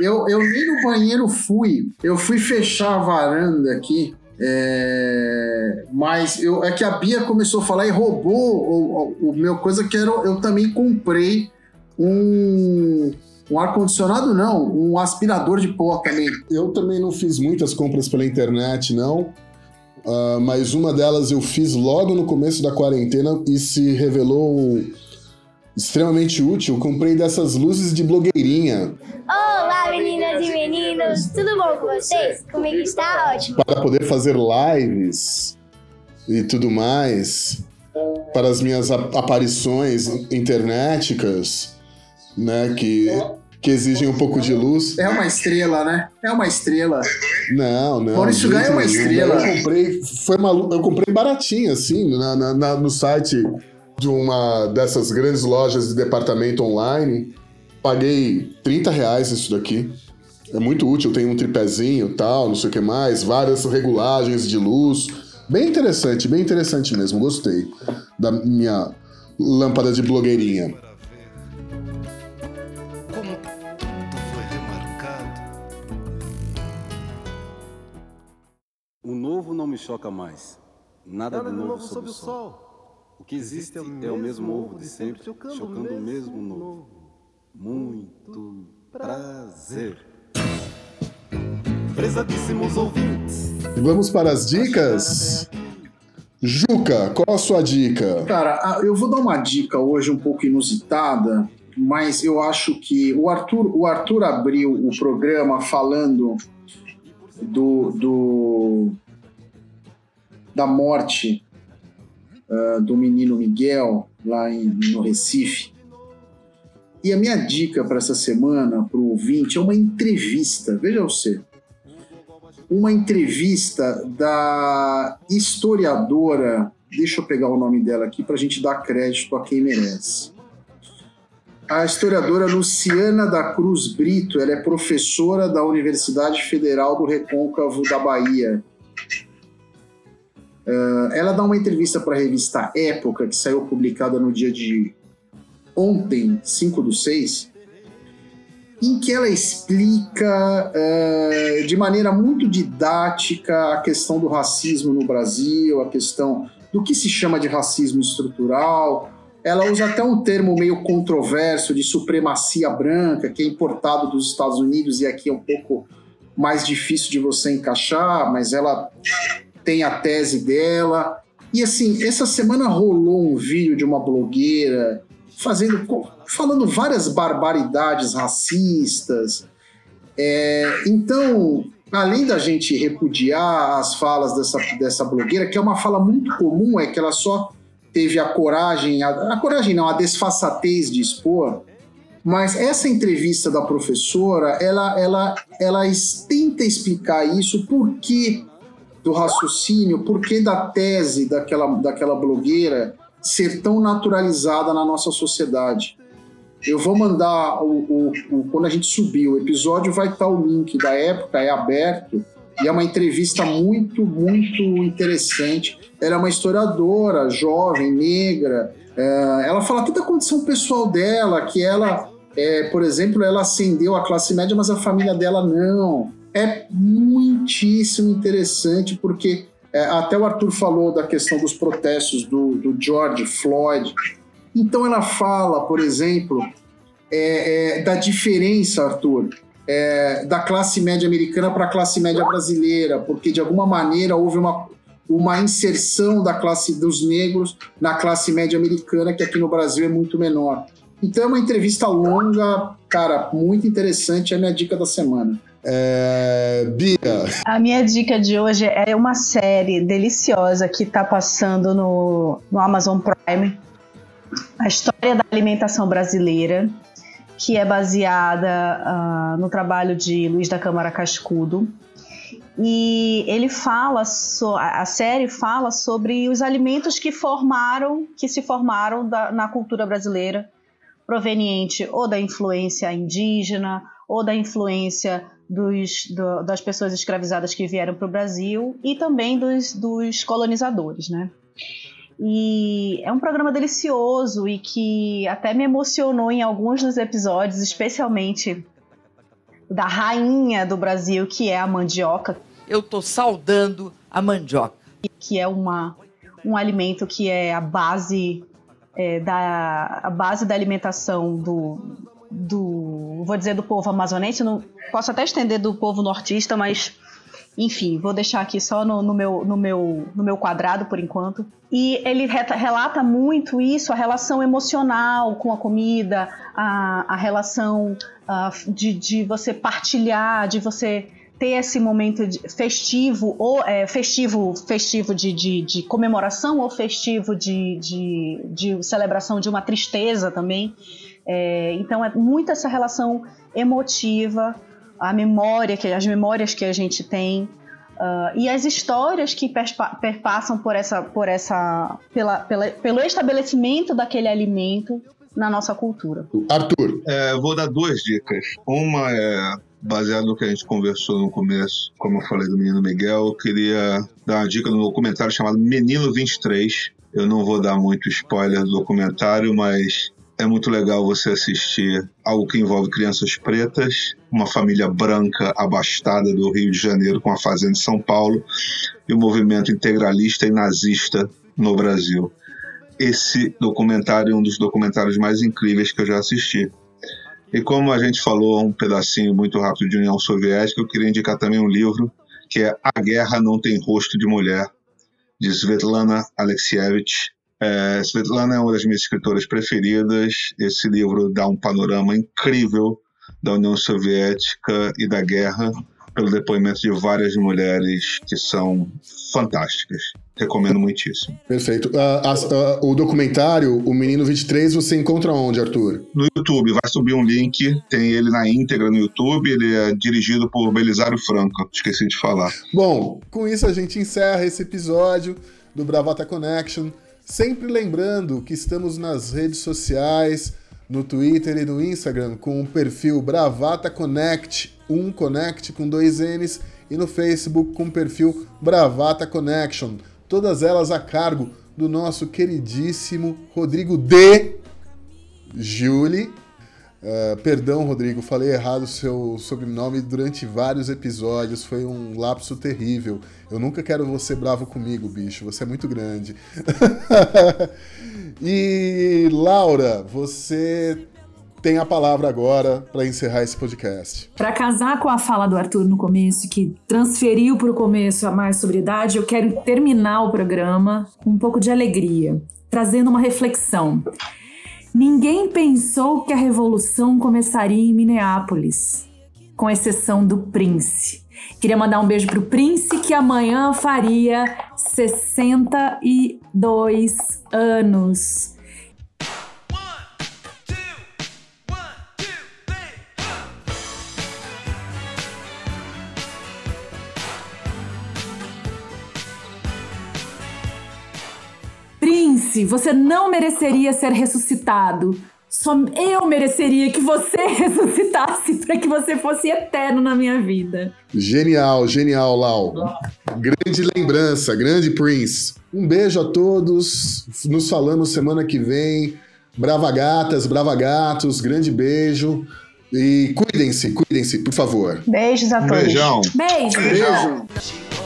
eu, eu nem no banheiro fui. Eu fui fechar a varanda aqui. é, Mas eu, é que a Bia começou a falar e roubou o, o, o meu coisa que era. Eu também comprei um. Um ar-condicionado, não, um aspirador de pó também. Eu também não fiz muitas compras pela internet, não. Ah, mas uma delas eu fiz logo no começo da quarentena e se revelou extremamente útil. Comprei dessas luzes de blogueirinha Olá, meninas e meninos, tudo bom com vocês? Comigo está ótimo. para poder fazer lives e tudo mais. Para as minhas ap- aparições internéticas, né? Que, que exigem um pouco de luz. É uma estrela, né? É uma estrela. Não, não. Maurício Gaia é uma estrela. Eu comprei, foi malu... eu comprei baratinho, assim, na, na- na- no site de uma dessas grandes lojas de departamento online. Paguei 30 reais isso daqui. É muito útil, tem um tripézinho e tal, não sei o que mais, várias regulagens de luz. Bem interessante, bem interessante mesmo, gostei da minha lâmpada de blogueirinha. Novo não me choca mais. Nada de novo sob o sol. O que existe é o mesmo ovo de sempre, chocando o mesmo novo. Muito prazer. Prezadíssimos ouvintes. E vamos para as dicas? Juca, qual a sua dica? Cara, eu vou dar uma dica hoje um pouco inusitada, mas eu acho que o Arthur, o Arthur abriu o programa falando do, do- da morte ah, do menino Miguel lá em- no Recife. E a minha dica para essa semana, para o ouvinte, é uma entrevista. Veja você. Uma entrevista da historiadora. Deixa eu pegar o nome dela aqui para a gente dar crédito a quem merece. A historiadora Luciana da Cruz Brito, ela é professora da Universidade Federal do Recôncavo da Bahia. Ah, ela dá uma entrevista para a revista Época, que saiu publicada no dia de ontem, 5 do 6, em que ela explica eh, de maneira muito didática a questão do racismo no Brasil, a questão do que se chama de racismo estrutural. Ela usa até um termo meio controverso de supremacia branca, que é importado dos Estados Unidos e aqui é um pouco mais difícil de você encaixar, mas ela tem a tese dela. E assim, essa semana rolou um vídeo de uma blogueira fazendo, falando várias barbaridades racistas. É, então, além da gente repudiar as falas dessa, dessa blogueira, que é uma fala muito comum, é que ela só teve a coragem, a, a coragem não, a desfaçatez de expor. Mas essa entrevista da professora, ela, ela, ela tenta explicar isso, por que do raciocínio, por que da tese daquela, daquela blogueira ser tão naturalizada na nossa sociedade. Eu vou mandar o, o- o- quando a gente subir o episódio, vai estar o link da época, é aberto e é uma entrevista muito, muito interessante. Ela é uma historiadora, jovem, negra. é, ela fala toda a condição pessoal dela, que ela, é, por exemplo, ela ascendeu a classe média, mas a família dela não. É muitíssimo interessante porque é, até o Arthur falou da questão dos protestos do, do George Floyd. Então ela fala, por exemplo, é, é, da diferença, Arthur, é, da classe média americana para a classe média brasileira, porque de alguma maneira houve uma, uma inserção da classe dos negros na classe média americana, que aqui no Brasil é muito menor. Então é uma entrevista longa, cara, muito interessante, é a minha dica da semana. É, Bia, A minha dica de hoje é uma série deliciosa que está passando no, no Amazon Prime. A história da alimentação brasileira, que é baseada ah, no trabalho de Luiz da Câmara Cascudo. E ele fala, so- a a série fala sobre os alimentos que formaram, que se formaram da- na cultura brasileira, proveniente ou da influência indígena, ou da influência dos- do- das pessoas escravizadas que vieram para o Brasil e também dos, dos colonizadores, né? E é um programa delicioso e que até me emocionou em alguns dos episódios, especialmente da rainha do Brasil, que é a mandioca. Eu tô saudando a mandioca. Que é uma, um alimento que é a base é, da a base da alimentação do, do vou dizer do povo amazonense, não posso até estender do povo nortista, mas enfim, vou deixar aqui só no, no meu, no, meu, no meu quadrado por enquanto. E ele relata muito isso, a relação emocional com a comida, a, a relação ah, de, de você partilhar, de você ter esse momento festivo, ou é, festivo, festivo de, de, de comemoração, ou festivo de, de, de celebração de uma tristeza também. É, então é muito essa relação emotiva, a memória, que as memórias que a gente tem. Uh, e as histórias que perpassam por essa, por essa, pela, pela, pelo estabelecimento daquele alimento na nossa cultura. Arthur. É, vou dar duas dicas. Uma é baseado no que a gente conversou no começo, como eu falei do menino Miguel, eu queria dar uma dica no documentário chamado Menino 23. Eu não vou dar muito spoiler do documentário, mas é muito legal você assistir algo que envolve crianças pretas, uma família branca abastada do Rio de Janeiro com a fazenda em São Paulo e o movimento integralista e nazista no Brasil. Esse documentário é um dos documentários mais incríveis que eu já assisti. E como a gente falou um pedacinho muito rápido de União Soviética, eu queria indicar também um livro que é A Guerra Não Tem Rosto de Mulher, de Svetlana Alexievich. É, Svetlana é uma das minhas escritoras preferidas. Esse livro dá um panorama incrível da União Soviética e da guerra, pelo depoimento de várias mulheres que são fantásticas. Recomendo muitíssimo. Perfeito. As- ah, o documentário, O Menino 23, você encontra onde, Arthur? No YouTube, vai subir um link, tem ele na íntegra no YouTube, ele é dirigido por Belisário Franco, esqueci de falar. Bom, com isso a gente encerra esse episódio do Bravata Connection. Sempre lembrando que estamos nas redes sociais, no Twitter e no Instagram, com o perfil Bravata Connect, um Connect com dois N's, e no Facebook com o perfil Bravata Connection. Todas elas a cargo do nosso queridíssimo Rodrigo D. Julie. Uh, perdão, Rodrigo, falei errado o seu sobrenome durante vários episódios. Foi um lapso terrível. Eu nunca quero você bravo comigo, bicho. Você é muito grande. e Laura, você tem a palavra agora para encerrar esse podcast. Para casar com a fala do Arthur no começo, que transferiu para o começo a mais sobriedade, eu quero terminar o programa com um pouco de alegria, trazendo uma reflexão. Ninguém pensou que a revolução começaria em Minneapolis, com exceção do Prince. Queria mandar um beijo pro Prince, que amanhã faria 62 anos. Você não mereceria ser ressuscitado. Só eu mereceria que você ressuscitasse para que você fosse eterno na minha vida. Genial, genial, Lau. Grande lembrança, grande Prince. Um beijo a todos. Nos falamos semana que vem. Brava gatas, brava gatos, grande beijo. E cuidem-se, cuidem-se, por favor. Beijos a todos. Beijão. Beijo. Beijo.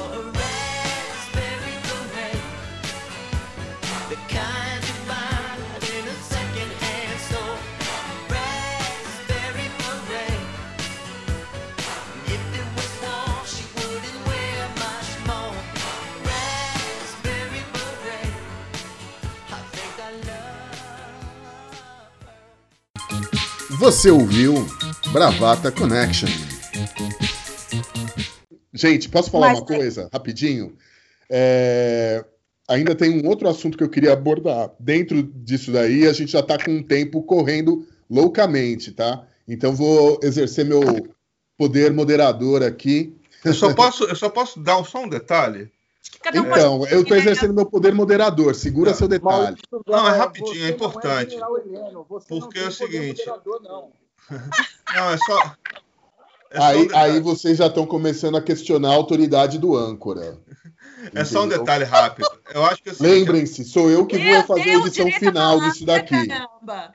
Você ouviu Bravata Connection. Gente, posso falar Mas- uma coisa rapidinho? É, Ainda tem um outro assunto que eu queria abordar. Dentro disso daí, a gente já está com um tempo correndo loucamente, tá? Então vou exercer meu poder moderador aqui. Eu só posso, eu só posso dar só um detalhe? Cada um Então, eu estou exercendo meu poder moderador. Segura seu detalhe. Não, é rapidinho, é importante. Porque é o seguinte. Não. Não, é só. É só um Aí, aí vocês já estão começando a questionar a autoridade do âncora. É só um detalhe rápido. Eu acho que é seguinte, Lembrem-se, sou eu que vou fazer a edição final disso daqui. Caramba.